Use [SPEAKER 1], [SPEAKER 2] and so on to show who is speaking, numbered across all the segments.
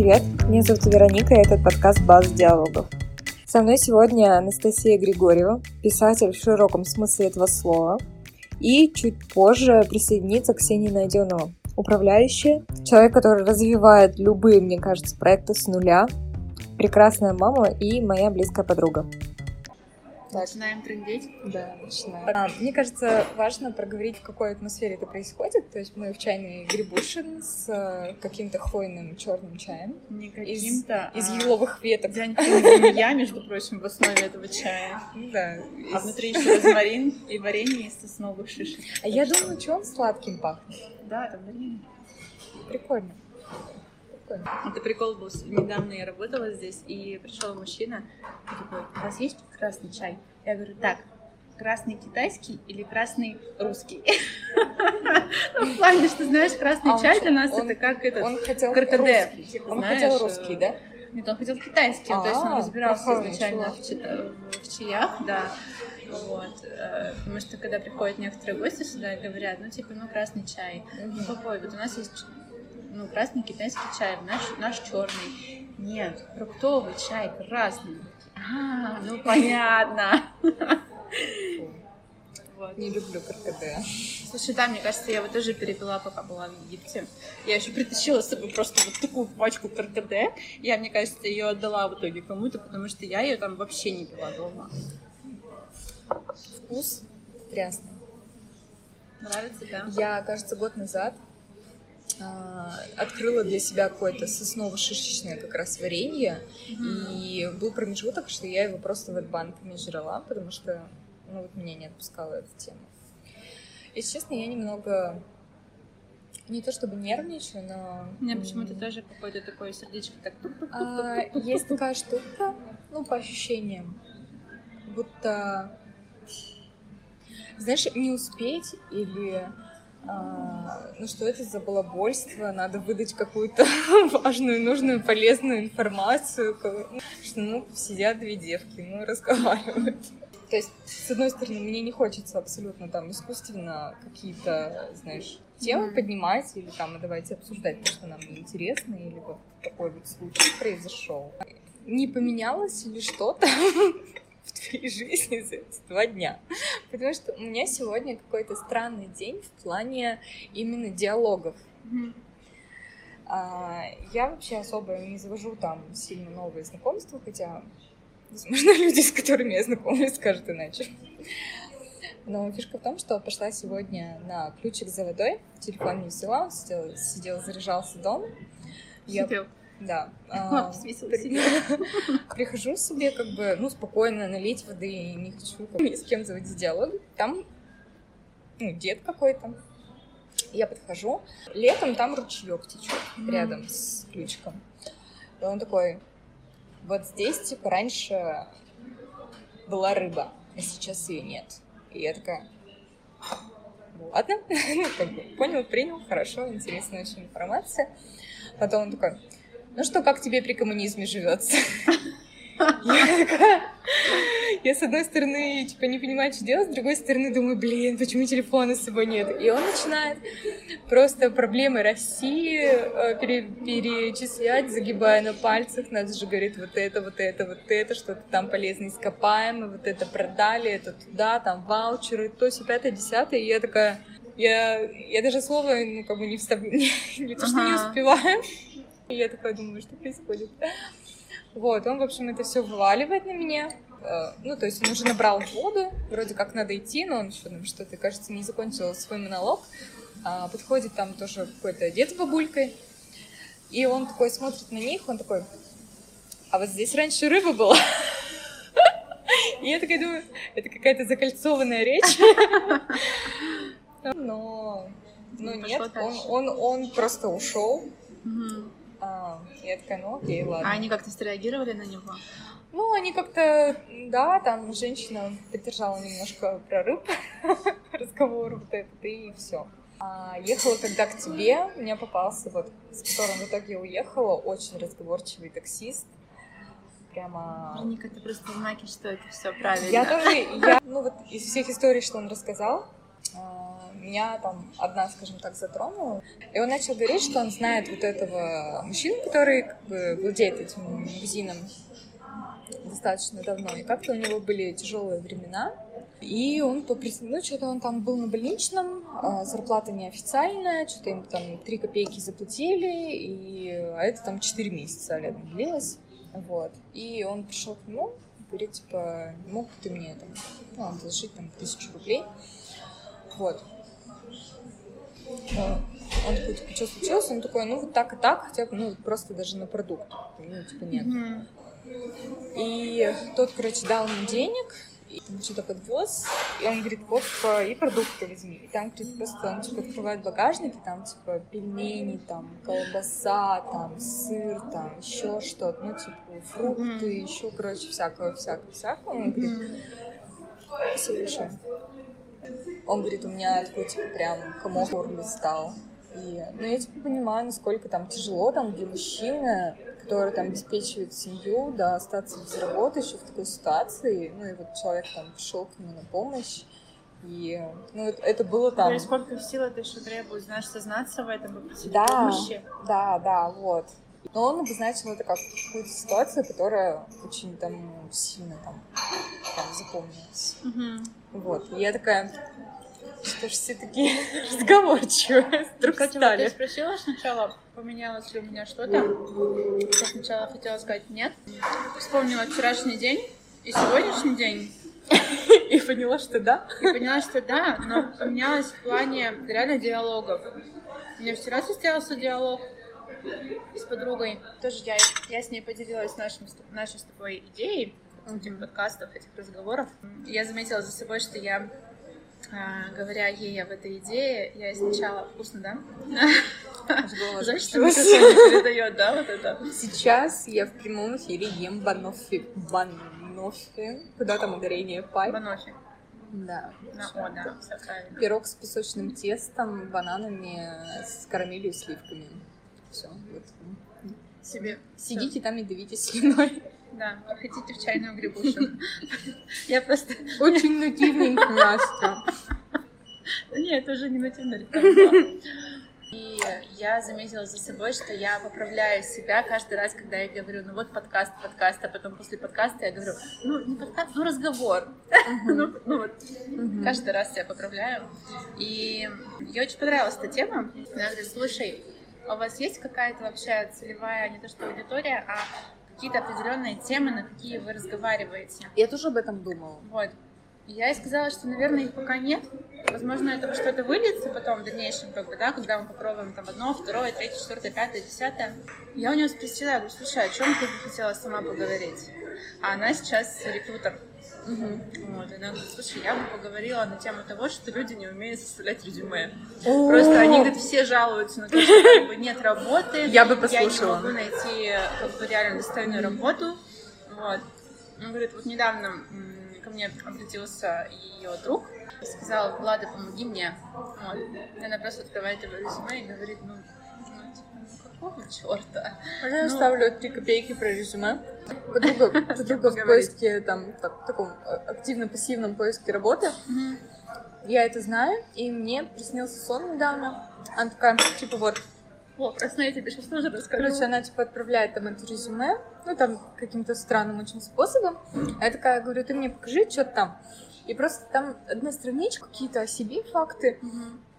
[SPEAKER 1] Привет, меня зовут Вероника, и этот подкаст «Баз диалогов». Со мной сегодня Анастасия Григорьева, писатель в широком смысле этого слова, и чуть позже присоединится Ксения Найденова, управляющая, человек, который развивает любые, мне кажется, проекты с нуля, прекрасная мама и моя близкая подруга.
[SPEAKER 2] Так. Начинаем трендеть?
[SPEAKER 1] Да, начинаем. А, мне кажется, важно проговорить, в какой атмосфере это происходит. То есть мы в чайной грибушин с э, каким-то хвойным черным чаем.
[SPEAKER 2] Не каким-то,
[SPEAKER 1] Из, а... из еловых веток.
[SPEAKER 2] Я, между прочим, в основе этого чая.
[SPEAKER 1] Да.
[SPEAKER 2] А внутри еще розмарин и варенье из сосновых шишек.
[SPEAKER 1] А я думаю, что он сладким пахнет.
[SPEAKER 2] Да, это варенье.
[SPEAKER 1] Прикольно
[SPEAKER 2] прикольно. Это прикол был. Недавно я работала здесь, и пришел мужчина и такой, у вас есть красный чай? Я говорю, так, красный китайский или красный русский? Ну, в плане, что, знаешь, красный а чай для нас это как этот
[SPEAKER 1] Он хотел
[SPEAKER 2] каркаде.
[SPEAKER 1] Он хотел русский, да?
[SPEAKER 2] Нет, он хотел китайский, то есть он а, разбирался изначально в чаях, да. Вот. Э, потому что когда приходят некоторые гости сюда и говорят, ну, типа, ну, красный чай. Какой? Вот у нас есть ну, красный китайский чай, наш, наш черный. Нет, фруктовый чай красный. А, ну понятно.
[SPEAKER 1] Вот. Не люблю каркаде.
[SPEAKER 2] Слушай, да, мне кажется, я его тоже перепила, пока была в Египте. Я еще притащила с собой просто вот такую пачку каркаде. Я, мне кажется, ее отдала в итоге кому-то, потому что я ее там вообще не пила дома.
[SPEAKER 1] Вкус трясный.
[SPEAKER 2] Нравится, да?
[SPEAKER 1] Я, кажется, год назад открыла для себя какое-то сосново-шишечное как раз варенье, mm-hmm. и был промежуток, что я его просто в банками жрала, потому что, ну, вот меня не отпускала эта тема. Если честно, я немного не то чтобы нервничаю, но...
[SPEAKER 2] Меня почему-то тоже какое-то такое сердечко так...
[SPEAKER 1] А, есть такая штука, ну, по ощущениям, будто, знаешь, не успеть или а, ну что это за балабольство, надо выдать какую-то важную, нужную, полезную информацию, что ну сидят две девки, ну разговаривают. То есть, с одной стороны, мне не хочется абсолютно там искусственно какие-то, знаешь, темы mm-hmm. поднимать или там, давайте обсуждать то, что нам интересно, или вот такой вот случай произошел. Не поменялось ли что-то в твоей жизни за эти два дня. Потому что у меня сегодня какой-то странный день в плане именно диалогов. А, я вообще особо не завожу там сильно новые знакомства, хотя, возможно, люди, с которыми я знакомлюсь, скажут иначе. Но фишка в том, что пошла сегодня на ключик за водой, телефон не взяла, сидел, сидел заряжался дома.
[SPEAKER 2] Сидел.
[SPEAKER 1] Да.
[SPEAKER 2] А,
[SPEAKER 1] Прихожу себе как бы, ну, спокойно налить воды, не хочу ни с кем заводить диалог. Там, ну, дед какой-то. Я подхожу. Летом там ручеек течет рядом с ключиком. И он такой, вот здесь, типа, раньше была рыба, а сейчас ее нет. И я такая, ладно, как бы, понял, принял, хорошо, интересная очень информация. Потом он такой, ну что, как тебе при коммунизме живется? Я, с одной стороны, типа, не понимаю, что делать, с другой стороны, думаю, блин, почему телефона с собой нет? И он начинает просто проблемы России э, пере, перечислять, загибая на пальцах. Надо же, говорит, вот это, вот это, вот это, что-то там полезно ископаемое, вот это продали, это туда, там ваучеры, то, все, пятое, десятое. И я такая, я, я даже слово, ну, как бы не вставляю, не то, что не успеваю. И я такая думаю, что происходит. Вот, он, в общем, это все вываливает на меня. Э, ну, то есть он уже набрал воду, вроде как надо идти, но он еще там что-то, кажется, не закончил свой монолог. А подходит там тоже какой-то дед с бабулькой, и он такой смотрит на них, он такой, а вот здесь раньше рыба была. И я такая думаю, это какая-то закольцованная речь. Но, но нет, он, он, он просто ушел. А, я такая, ну окей, ладно.
[SPEAKER 2] А они как-то среагировали на него?
[SPEAKER 1] Ну, они как-то, да, там женщина поддержала немножко прорыв разговор вот этот, и все. А, ехала когда к тебе, у меня попался, вот, с которым в итоге уехала, очень разговорчивый таксист. Прямо...
[SPEAKER 2] Вероника, это просто знаки, что это все правильно.
[SPEAKER 1] Я тоже, я, ну вот из всех историй, что он рассказал, меня там одна, скажем так, затронула. И он начал говорить, что он знает вот этого мужчину, который как бы владеет этим магазином достаточно давно. И как-то у него были тяжелые времена. И он попросил, ну, что-то он там был на больничном, а зарплата неофициальная, что-то им там 3 копейки заплатили, и, а это там 4 месяца летом длилось. Вот. И он пришел к нему, говорит, типа, мог ты мне там, ну, одолжить там тысячу рублей. Вот. Он такой, типа, что случилось? Он такой, ну, вот так и так, хотя бы, ну, просто даже на продукт. Ну, типа, нет. Mm-hmm. И тот, короче, дал ему денег, и что-то подвез, и он говорит, вот, типа, и продукты возьми. И там, говорит, просто он, типа, открывает багажник, и там, типа, пельмени, там, колбаса, там, сыр, там, еще что-то, ну, типа, фрукты, mm-hmm. еще, короче, всякого, всякого, всякого. Он говорит, спасибо большое. Он говорит, у меня такой, типа, прям комок горле стал. И, ну, я, типа, понимаю, насколько там тяжело там для мужчины который там обеспечивает семью, да, остаться без работы еще в такой ситуации. Ну и вот человек там пришел к нему на помощь. И ну, это, это было там...
[SPEAKER 2] Сколько сил это еще требует, знаешь, сознаться в этом, попросить
[SPEAKER 1] да,
[SPEAKER 2] помощи?
[SPEAKER 1] Да, да, вот. Но он обозначил это как какую-то ситуацию, которая очень там сильно там, там запомнилась. Угу. Вот. Я такая, что ж все такие разговорчивые вдруг
[SPEAKER 2] Кстати, стали. Вот ты спросила сначала, поменялось ли у меня что-то. Я сначала хотела сказать нет. Вспомнила вчерашний день и сегодняшний день.
[SPEAKER 1] И поняла, что да?
[SPEAKER 2] И поняла, что да, но поменялось в плане реально диалогов. У меня вчера состоялся диалог с подругой. Тоже я, я с ней поделилась нашим, нашей с тобой идеей этих подкастов, этих разговоров. Я заметила за собой, что я а, говоря ей об этой идее, я сначала вкусно, да? Знаешь, что передает, да, вот это?
[SPEAKER 1] Сейчас я в прямом эфире ем банофи. Банофи. Куда там ударение? Пай?
[SPEAKER 2] Банофи.
[SPEAKER 1] Да.
[SPEAKER 2] На О, да, все правильно.
[SPEAKER 1] Пирог с песочным тестом, бананами, с карамелью и сливками. Все. Вот.
[SPEAKER 2] Себе.
[SPEAKER 1] Сидите там и давитесь слюной.
[SPEAKER 2] Да, хотите в чайную грибушу. Я просто...
[SPEAKER 1] Очень нативненько, Настя.
[SPEAKER 2] Нет, это уже не нативно. И я заметила за собой, что я поправляю себя каждый раз, когда я говорю, ну вот подкаст, подкаст, а потом после подкаста я говорю, ну не подкаст, ну разговор. ну, ну вот, каждый раз себя поправляю. И мне очень понравилась эта тема. Она говорит, слушай, а у вас есть какая-то вообще целевая, не то что аудитория, а какие-то определенные темы, на какие вы разговариваете.
[SPEAKER 1] Я тоже об этом думала.
[SPEAKER 2] Вот. Я ей сказала, что, наверное, их пока нет. Возможно, это что-то выльется потом в дальнейшем, как бы, да, когда мы попробуем там одно, второе, третье, четвертое, пятое, десятое. Я у нее спросила, я говорю, слушай, о чем ты бы хотела сама поговорить? А она сейчас рекрутер. Угу. Вот, она говорит, слушай, я бы поговорила на тему того, что люди не умеют составлять резюме. О-о-о. Просто они, говорят, все жалуются на то, что как бы, нет работы.
[SPEAKER 1] Я бы послушала.
[SPEAKER 2] Я не могу найти как бы, реально достойную работу. Вот. Он говорит, вот недавно ко мне обратился ее друг, сказал, Влада, помоги мне. Вот. И она просто открывает его резюме и говорит, ну, какого черта?
[SPEAKER 1] Можно я ну... ставлю 3 копейки про резюме? Подруга, подруга в поиске, там, так, таком э, активно-пассивном поиске работы. Я это знаю, и мне приснился сон недавно. Она такая, типа, вот,
[SPEAKER 2] о, просто я тебе сейчас тоже расскажу.
[SPEAKER 1] Короче, она типа отправляет там это резюме, ну там каким-то странным очень способом. А я такая говорю, ты мне покажи, что там. И просто там одна страничка, какие-то о себе факты. Угу.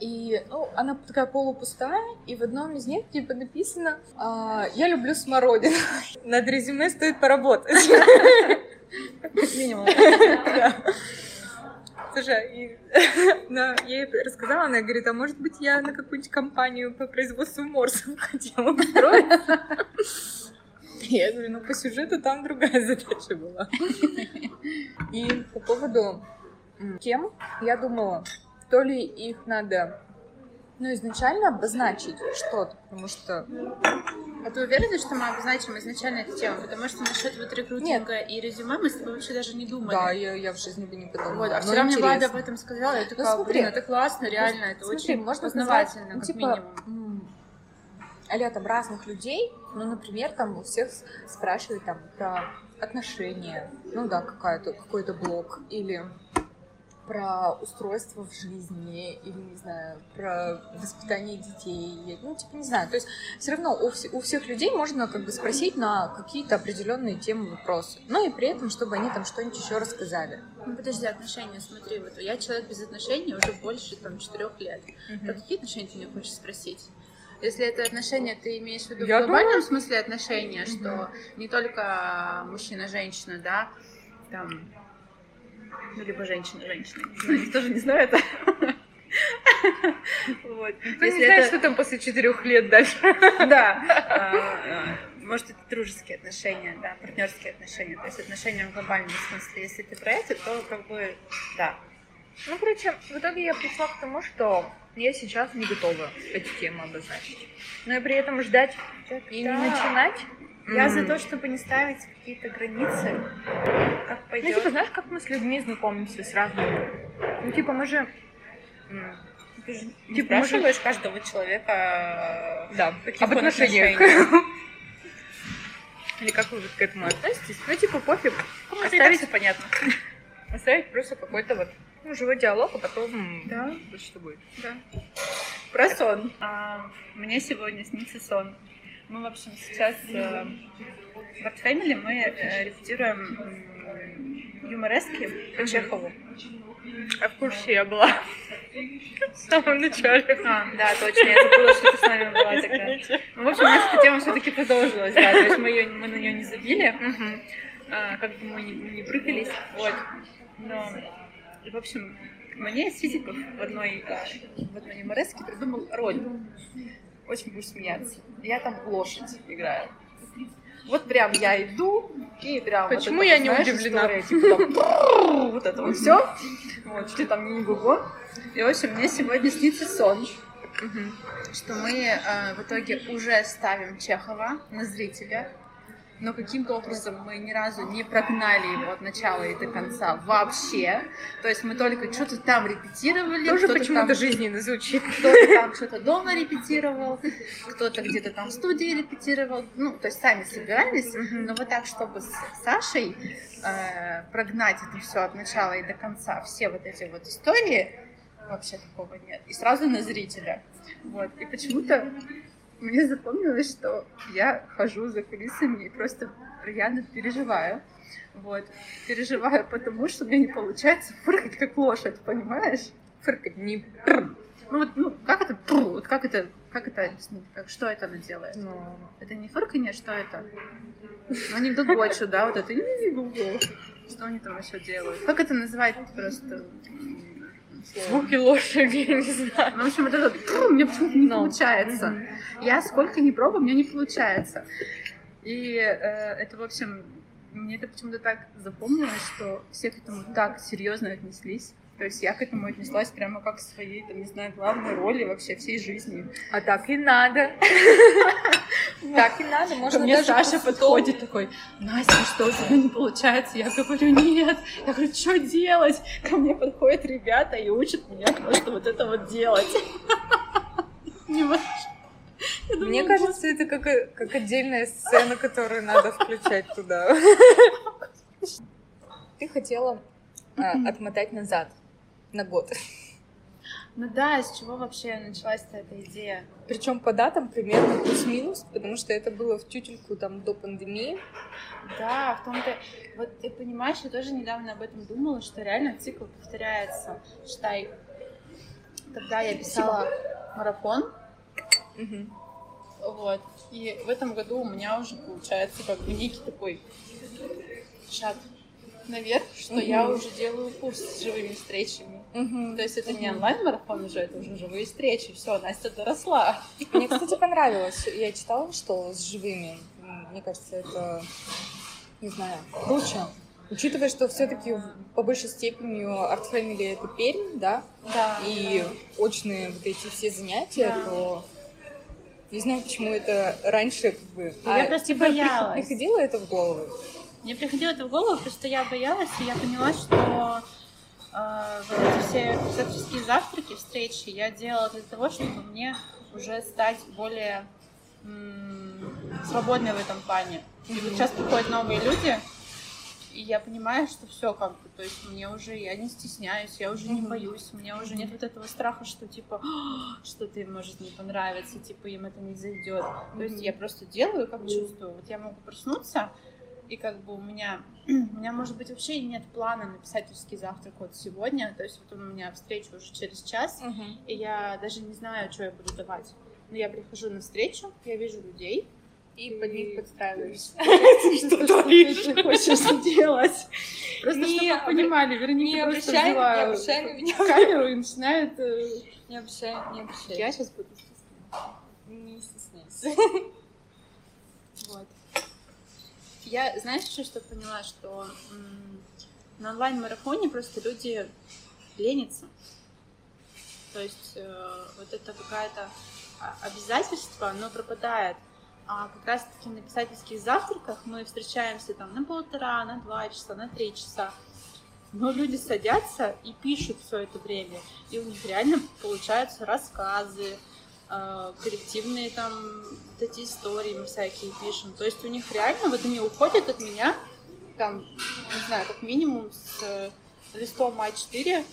[SPEAKER 1] И, ну, она такая полупустая, и в одном из них, типа, написано а, «Я люблю смородину». Над резюме стоит поработать.
[SPEAKER 2] Как минимум.
[SPEAKER 1] Слушай, и, но я ей рассказала, она говорит, а может быть я на какую-нибудь компанию по производству морсов хотела устроиться? Я говорю, ну по сюжету там другая задача была. И по поводу кем, я думала, то ли их надо ну, изначально обозначить что-то, потому что...
[SPEAKER 2] А ты уверена, что мы обозначим изначально эту тему? Потому что насчет вот рекрутинга Нет. и резюме мы с тобой вообще даже не думали.
[SPEAKER 1] Да, я, я в жизни бы не подумала.
[SPEAKER 2] Вот, а вчера мне Влада об этом сказала, я такая, ну, смотри, блин, это классно, реально, это смотри, очень можно познавательно, сказать, ну, как типа, минимум.
[SPEAKER 1] а там разных людей, ну, например, там у всех спрашивают там про отношения, ну да, какая-то, какой-то блог, или про устройство в жизни или, не знаю, про воспитание детей. Ну, типа, не знаю. То есть все равно у, вс- у всех людей можно как бы спросить на какие-то определенные темы вопросы. Но и при этом, чтобы они там что-нибудь еще рассказали.
[SPEAKER 2] Ну, подожди, отношения, смотри, вот я человек без отношений уже больше там четырех лет. Про какие отношения ты меня хочешь спросить? Если это отношения, ты имеешь в виду
[SPEAKER 1] Я
[SPEAKER 2] в глобальном смысле отношения, что не только мужчина-женщина, да, там, ну, либо женщина-женщина, не знаю, я тоже не знаю это. Вот.
[SPEAKER 1] Кто
[SPEAKER 2] Если
[SPEAKER 1] не знает,
[SPEAKER 2] это-
[SPEAKER 1] что там после четырех лет дальше.
[SPEAKER 2] Да. а, а, Может, это дружеские отношения, да, партнерские отношения. То есть отношения в глобальном смысле. Если ты про это, то как бы да.
[SPEAKER 1] Ну, короче, в итоге я пришла к тому, что я сейчас не готова эти темы обозначить. Но и при этом ждать и не начинать.
[SPEAKER 2] Я за то, чтобы не ставить какие-то границы, как
[SPEAKER 1] Ну,
[SPEAKER 2] пойдет.
[SPEAKER 1] типа, знаешь, как мы с людьми знакомимся с разными? Ну, типа, мы же...
[SPEAKER 2] Ты же не
[SPEAKER 1] Типа,
[SPEAKER 2] спрашиваешь каждого человека,
[SPEAKER 1] Да,
[SPEAKER 2] каких
[SPEAKER 1] об отношениях. Или как вы к этому относитесь? Ну, типа, пофиг.
[SPEAKER 2] Ну, так
[SPEAKER 1] Оставить,
[SPEAKER 2] понятно.
[SPEAKER 1] оставить просто какой-то вот ну, живой диалог, а потом
[SPEAKER 2] Да.
[SPEAKER 1] что будет.
[SPEAKER 2] Да. Про сон. А, мне сегодня снится сон. Мы, в общем, сейчас э, в Art Family мы э, репетируем юморески по Чехову.
[SPEAKER 1] А в курсе я была. В самом начале.
[SPEAKER 2] А, да, точно, я забыла, что ты с нами была тогда. Ну, в общем, у нас эта тема все-таки продолжилась, да, то есть мы, её- мы на нее не забили,
[SPEAKER 1] Мгм.
[SPEAKER 2] а, как бы мы не, не прыгались, вот. Но, в общем, мне из физиков в одной, а, в одной юмореске придумал роль. Очень будешь смеяться. Я там лошадь играю. Вот прям я иду, и прям... вот
[SPEAKER 1] Почему
[SPEAKER 2] это
[SPEAKER 1] я
[SPEAKER 2] вот,
[SPEAKER 1] не
[SPEAKER 2] знаешь,
[SPEAKER 1] удивлена?
[SPEAKER 2] история, типа там, вот это вот все. Вот, чуть ли там не го И, в общем, мне сегодня снится сон, что мы э, в итоге уже ставим Чехова на зрителя, но каким-то образом мы ни разу не прогнали его от начала и до конца вообще. То есть мы только что-то там репетировали,
[SPEAKER 1] Тоже
[SPEAKER 2] кто-то
[SPEAKER 1] почему-то
[SPEAKER 2] там,
[SPEAKER 1] жизненно звучит.
[SPEAKER 2] кто-то там что-то дома репетировал, кто-то где-то там в студии репетировал. Ну, то есть сами собирались, но вот так, чтобы с Сашей э, прогнать это все от начала и до конца, все вот эти вот истории, вообще такого нет. И сразу на зрителя. Вот. И почему-то мне запомнилось, что я хожу за кулисами и просто рьяно переживаю. Вот. Переживаю потому, что мне не получается фыркать как лошадь, понимаешь?
[SPEAKER 1] Фыркать не...
[SPEAKER 2] Ну вот, ну, как это, вот как это, как это объяснить, как, что это она делает?
[SPEAKER 1] Ну,
[SPEAKER 2] Это не фырканье, что это? Ну, анекдот больше, да, вот это. Что они там еще делают? Как это называть просто?
[SPEAKER 1] Звуки лошади, я не знаю.
[SPEAKER 2] Ну, в общем, вот это у меня почему-то не
[SPEAKER 1] Ну,
[SPEAKER 2] получается.
[SPEAKER 1] мгм.
[SPEAKER 2] Я сколько ни пробую, у меня не получается. И э, это, в общем, мне это почему-то так запомнилось, что все к этому так серьезно отнеслись. То есть я к этому отнеслась прямо как к своей, там, не знаю, главной роли вообще всей жизни.
[SPEAKER 1] А так и надо. Так и надо. Можно
[SPEAKER 2] мне Саша подходит такой, Настя, что у тебя не получается? Я говорю, нет. Я говорю, что делать? Ко мне подходят ребята и учат меня просто вот это вот делать. Не думаю,
[SPEAKER 1] Мне кажется, это как, как отдельная сцена, которую надо включать туда. Ты хотела а, отмотать назад на год.
[SPEAKER 2] Ну да, с чего вообще началась-то эта идея?
[SPEAKER 1] Причем по датам примерно плюс-минус, потому что это было в тютельку там до пандемии.
[SPEAKER 2] Да, в том-то... Вот ты понимаешь, я тоже недавно об этом думала, что реально цикл повторяется. Считай, тогда я писала марафон,
[SPEAKER 1] Мгм.
[SPEAKER 2] вот, и в этом году у меня уже получается как бы некий такой шаг наверх, что я
[SPEAKER 1] Мгм.
[SPEAKER 2] уже делаю курс с живыми встречами.
[SPEAKER 1] Мгм.
[SPEAKER 2] То есть это не онлайн-марафон уже, это уже живые встречи. Все, Настя доросла.
[SPEAKER 1] Мне, кстати, понравилось. Я читала, что с живыми. Мне кажется, это, не знаю, круче. Учитывая, что все-таки по большей степени Art Family это Пермь, да,
[SPEAKER 2] Да.
[SPEAKER 1] и очные вот эти все занятия,
[SPEAKER 2] Да.
[SPEAKER 1] то не знаю, почему это раньше как бы...
[SPEAKER 2] Я просто
[SPEAKER 1] тебе прих-
[SPEAKER 2] боялась.
[SPEAKER 1] приходило это в голову?
[SPEAKER 2] Мне приходило это в голову, потому что я боялась, и я поняла, что вот эти все писательские завтраки, встречи я делала для того, чтобы мне уже стать более свободной в этом плане. И вот сейчас приходят новые люди, и я понимаю, что все как бы, то есть мне уже, я не стесняюсь, я уже не боюсь, у меня уже нет вот этого страха, что типа, что-то им может не понравиться, типа им это не зайдет. То есть я просто делаю, как чувствую. Вот я могу проснуться, и как бы у меня, у меня, может быть, вообще нет плана на писательский завтрак вот сегодня, то есть вот у меня встреча уже через час, uh-huh. и я даже не знаю, что я буду давать. Но я прихожу на встречу, я вижу людей, и под них подстраиваюсь. Что ты хочешь делать? Просто чтобы понимали, Вероника просто взяла камеру и начинает... Э,
[SPEAKER 1] не обещай, не обещай.
[SPEAKER 2] Я сейчас буду
[SPEAKER 1] стесняться. Не стесняйся.
[SPEAKER 2] Я, знаешь, еще что поняла, что на онлайн-марафоне просто люди ленятся. То есть э, вот это какая-то обязательство, оно пропадает. А как раз-таки на писательских завтраках мы встречаемся там на полтора, на два часа, на три часа. Но люди садятся и пишут все это время. И у них реально получаются рассказы, э, коллективные там вот эти истории мы всякие пишем. То есть у них реально вот они уходят от меня, там, не знаю, как минимум с э, листом А4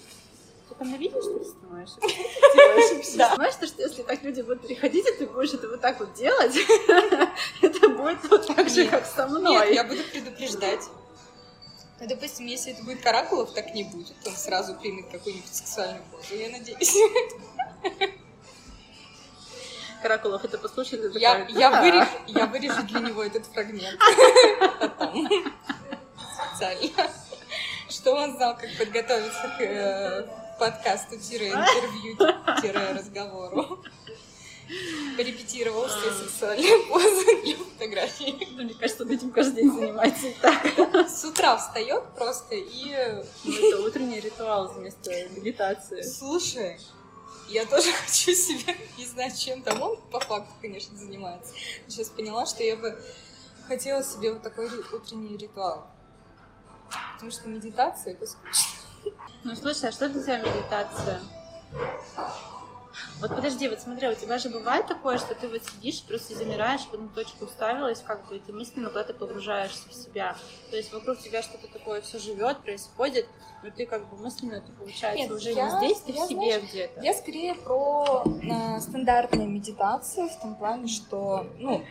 [SPEAKER 2] ты там на видео что ли снимаешь? Понимаешь, что если так люди будут переходить, и ты будешь это вот так вот делать, это будет вот так же, как со мной.
[SPEAKER 1] Нет, я буду предупреждать. Ну, допустим, если это будет Каракулов, так не будет. Он сразу примет какую-нибудь сексуальную позу, я надеюсь.
[SPEAKER 2] Каракулов это послушает,
[SPEAKER 1] и я, я, вырежу, я вырежу для него этот фрагмент. Потом. Специально. Что он знал, как подготовиться к э, подкасту-интервью-разговору. Порепетировал все сексуальные позы для фотографии.
[SPEAKER 2] Мне кажется, он этим каждый день занимается так.
[SPEAKER 1] С утра встает просто и...
[SPEAKER 2] Ну, это утренний ритуал вместо медитации.
[SPEAKER 1] Слушай, я тоже хочу себя, не знаю, чем там он по факту, конечно, занимается. Сейчас поняла, что я бы хотела себе вот такой утренний ритуал. Потому что медитация это скучно.
[SPEAKER 2] Ну, слушай, а что для тебя медитация? Вот подожди, вот смотри, у тебя же бывает такое, что ты вот сидишь, просто замираешь, в одну точку уставилась, как бы, и ты мысленно куда-то погружаешься в себя. То есть вокруг тебя что-то такое все живет, происходит, но ты как бы мысленно это получается Нет, уже я, не здесь, ты я, в себе где-то.
[SPEAKER 1] Я скорее про э, стандартные медитации, в том плане, что, ну,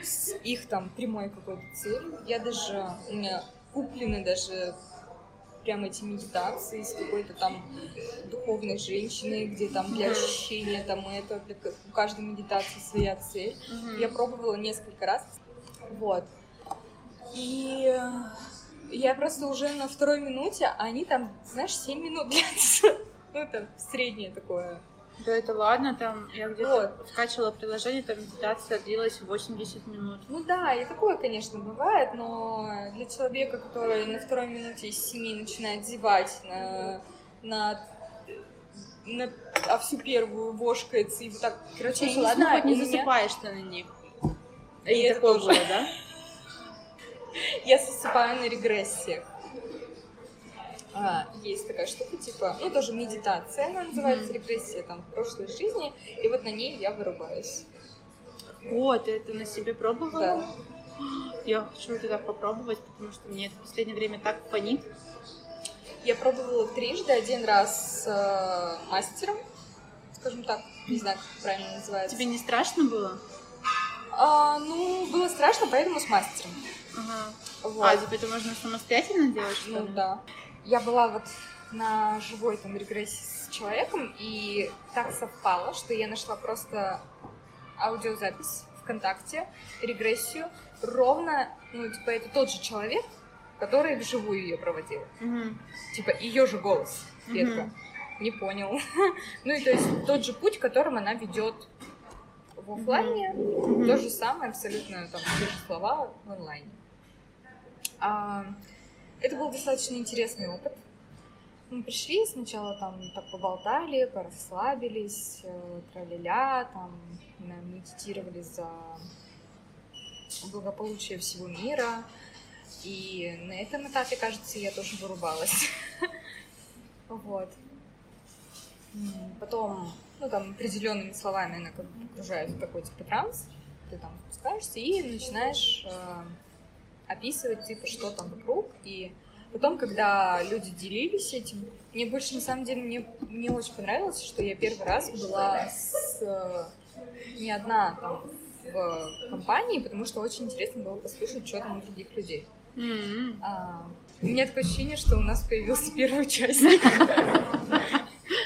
[SPEAKER 1] их там прямой какой-то целью. Я даже, у меня куплены даже прям эти медитации с какой-то там духовной женщиной, где там для ощущения там это, для, у каждой медитации своя цель. Mm-hmm. Я пробовала несколько раз. Вот. И я просто уже на второй минуте, а они там, знаешь, 7 минут длятся. Ну, это среднее такое
[SPEAKER 2] да это ладно, там я где-то вот. скачивала приложение, там медитация длилась 80 минут.
[SPEAKER 1] Ну да, и такое, конечно, бывает, но для человека, который на второй минуте из семи начинает зевать на, на, на а всю первую вошкается и вот так,
[SPEAKER 2] короче, Слушай, я не ладно, знаю, хоть не засыпаешь ты на них.
[SPEAKER 1] И, и это тоже, было, да? Я засыпаю на регрессиях а, есть такая штука, типа, ну, тоже медитация, она называется, регрессия там в прошлой жизни, и вот на ней я вырубаюсь.
[SPEAKER 2] О, ты это на себе пробовала?
[SPEAKER 1] Да.
[SPEAKER 2] Я хочу это так попробовать, потому что мне это в последнее время так фонит.
[SPEAKER 1] Я пробовала трижды, один раз с э, мастером, скажем так, не знаю, как правильно называется.
[SPEAKER 2] Тебе не страшно было?
[SPEAKER 1] А, ну, было страшно, поэтому с мастером.
[SPEAKER 2] Ага. Вот. А, типа это можно самостоятельно делать, что
[SPEAKER 1] ну, ли? да я была вот на живой там регрессии с человеком, и так совпало, что я нашла просто аудиозапись ВКонтакте, регрессию, ровно, ну, типа, это тот же человек, который вживую ее проводил.
[SPEAKER 2] Mm-hmm.
[SPEAKER 1] Типа, ее же голос. Редко. Mm-hmm. Не понял. ну и то есть тот же путь, которым она ведет в офлайне, mm-hmm. то же самое, абсолютно там те же слова в онлайне. А, это был достаточно интересный опыт. Мы пришли, сначала там так поболтали, порасслабились, э, траля там медитировали за благополучие всего мира. И на этом этапе, кажется, я тоже вырубалась. Вот. Потом, ну, там, определенными словами она как бы погружает в такой, типа, транс. Ты там спускаешься и начинаешь э, описывать, типа, что там вокруг, и Потом, когда люди делились этим, мне больше, на самом деле, мне, мне очень понравилось, что я первый раз была с, не одна там в компании, потому что очень интересно было послушать, что там у других людей.
[SPEAKER 2] М.
[SPEAKER 1] А, у меня такое ощущение, что у нас появился первый участник.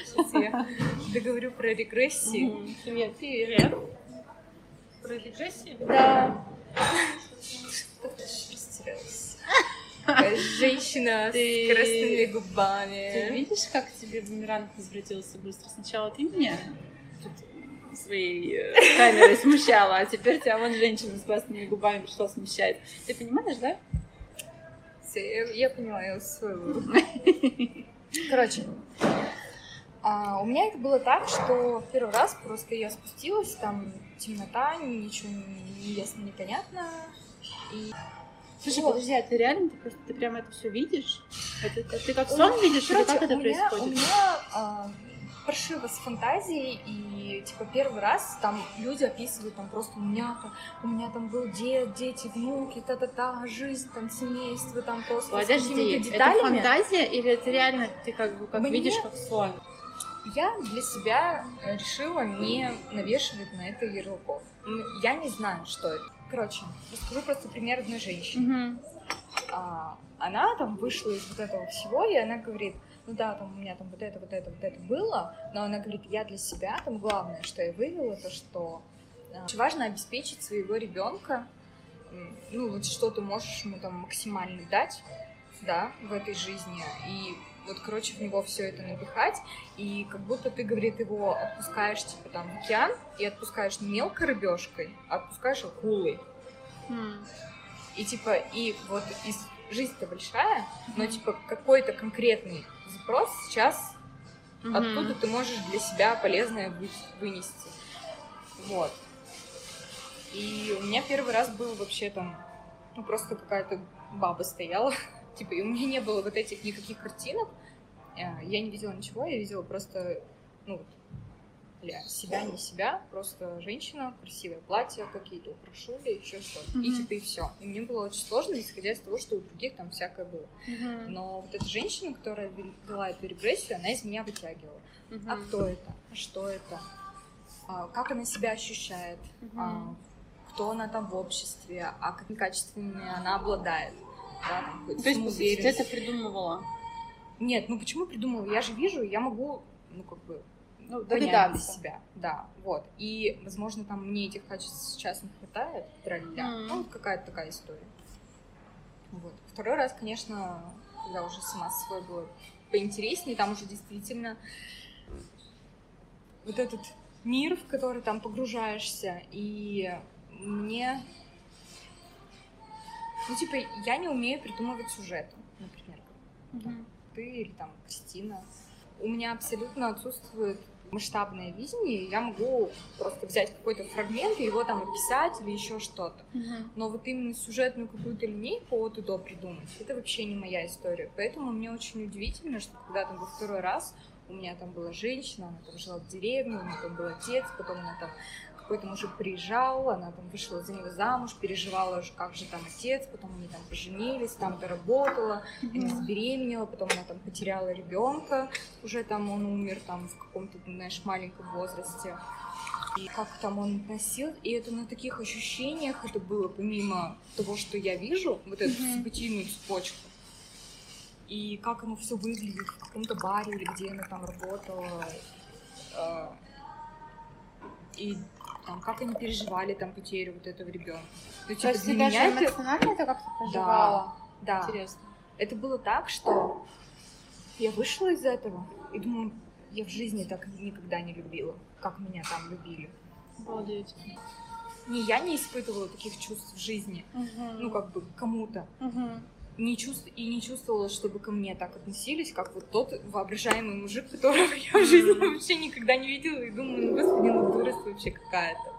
[SPEAKER 1] Сейчас я договорю про регрессии.
[SPEAKER 2] Мгм. Привет. Привет. Про регрессию?
[SPEAKER 1] Да. Женщина
[SPEAKER 2] Ты-
[SPEAKER 1] с красными
[SPEAKER 2] Ты
[SPEAKER 1] губами.
[SPEAKER 2] видишь, как тебе бумеранг возвратился быстро? Сначала ты меня тут своей э, камерой смущала, а теперь тебя вон женщина с красными губами пришла смущать. Ты понимаешь, да?
[SPEAKER 1] Я, я поняла, я усвоила. Короче, а, у меня это было так, что в первый раз просто я спустилась, там темнота, ничего не ясно, непонятно. И
[SPEAKER 2] Слушай,
[SPEAKER 1] Вот.
[SPEAKER 2] подожди, а ты реально, ты, просто, ты прямо это все видишь? Это, это ты как сон видишь, или
[SPEAKER 1] Короче,
[SPEAKER 2] как это
[SPEAKER 1] у меня,
[SPEAKER 2] происходит?
[SPEAKER 1] У меня а, паршиво с фантазией, и типа первый раз там люди описывают там просто у меня там, у меня там был дед, дети, внуки, та-та-та, жизнь, там семейство, там просто с
[SPEAKER 2] Подожди, это
[SPEAKER 1] деталями.
[SPEAKER 2] фантазия или это реально ты как бы как
[SPEAKER 1] Мне-
[SPEAKER 2] видишь как сон?
[SPEAKER 1] Я для себя э, решила не навешивать на это ярлыков. Я не знаю, что это. Короче, расскажу просто пример одной женщины. А, она там вышла из вот этого всего, и она говорит, ну да, там у меня там вот это, вот это, вот это было, но она говорит, я для себя, там главное, что я вывела, то что а, очень важно обеспечить своего ребенка, ну вот что ты можешь ему там максимально дать, да, в этой жизни, и вот, короче, в него все это напихать, и как будто ты, говорит, его отпускаешь, типа, там, в океан, и отпускаешь не мелкой рыбешкой, а отпускаешь акулой.
[SPEAKER 2] М.
[SPEAKER 1] И типа, и вот из жизнь-то большая, но типа какой-то конкретный запрос сейчас
[SPEAKER 2] Мгм.
[SPEAKER 1] оттуда ты можешь для себя полезное вы- вынести. Вот. И у меня первый раз был вообще там, ну просто какая-то баба стояла, типа, и у меня не было вот этих никаких картинок, Э, я не видела ничего, я видела просто, ну, бля, себя, не себя, просто женщина, красивое платье, какие-то украшения, еще что-то. И
[SPEAKER 2] Мгм.
[SPEAKER 1] типа и все. И мне было очень сложно, исходя из того, что у других там всякое было.
[SPEAKER 2] Мгм.
[SPEAKER 1] Но вот эта женщина, которая вел- вела эту регрессию, она из меня вытягивала. А
[SPEAKER 2] Мгм.
[SPEAKER 1] кто это? А что это? А как она себя ощущает? А
[SPEAKER 2] Мгм.
[SPEAKER 1] кто она там в обществе? А какими качествами она обладает? Да, там,
[SPEAKER 2] То есть, по сути, ты это придумывала?
[SPEAKER 1] Нет, ну почему придумала? Я же вижу, я могу, ну как бы,
[SPEAKER 2] Ну, догадаться.
[SPEAKER 1] себя. Да, вот. И, возможно, там мне этих качеств сейчас не хватает, траля.
[SPEAKER 2] Мгм.
[SPEAKER 1] Ну, вот какая-то такая история. Вот. Второй раз, конечно, когда уже сама собой было поинтереснее, там уже действительно вот этот мир, в который там погружаешься, и мне... Ну, типа, я не умею придумывать сюжет, например,
[SPEAKER 2] Мгм.
[SPEAKER 1] ты или там Кристина. У меня абсолютно отсутствует масштабное видение, я могу просто взять какой-то фрагмент и его там описать или еще что-то.
[SPEAKER 2] Мгм.
[SPEAKER 1] Но вот именно сюжетную какую-то линейку от и до придумать, это вообще не моя история. Поэтому мне очень удивительно, что когда там во второй раз у меня там была женщина, она там жила в деревне, у нее там был отец, потом она там какой-то мужик приезжал, она там вышла за него замуж, переживала, как же там отец, потом они там поженились, там доработала, она забеременела, потом она там потеряла ребенка, уже там он умер там в каком-то, знаешь, маленьком возрасте. И как там он относил, и это на таких ощущениях это было, помимо того, что я вижу, вот эту
[SPEAKER 2] Мгм.
[SPEAKER 1] событийную цепочку. И как оно все выглядит в каком-то баре или где она там работала. э, И там, как они переживали там потерю вот этого ребенка.
[SPEAKER 2] То
[SPEAKER 1] типа,
[SPEAKER 2] есть ты даже
[SPEAKER 1] это...
[SPEAKER 2] эмоционально это как-то проживала?
[SPEAKER 1] Да,
[SPEAKER 2] Интересно.
[SPEAKER 1] это было так, что я вышла из этого и думаю, я в жизни так никогда не любила, как меня там любили.
[SPEAKER 2] Обалдеть.
[SPEAKER 1] Не, я не испытывала таких чувств в жизни,
[SPEAKER 2] Мгм.
[SPEAKER 1] ну, как бы, кому-то.
[SPEAKER 2] Мгм.
[SPEAKER 1] Не чувств... И не чувствовала, чтобы ко мне так относились, как вот тот воображаемый мужик, которого я в жизни вообще никогда не видела, и думаю, ну, господи, ну, дурость вообще какая-то.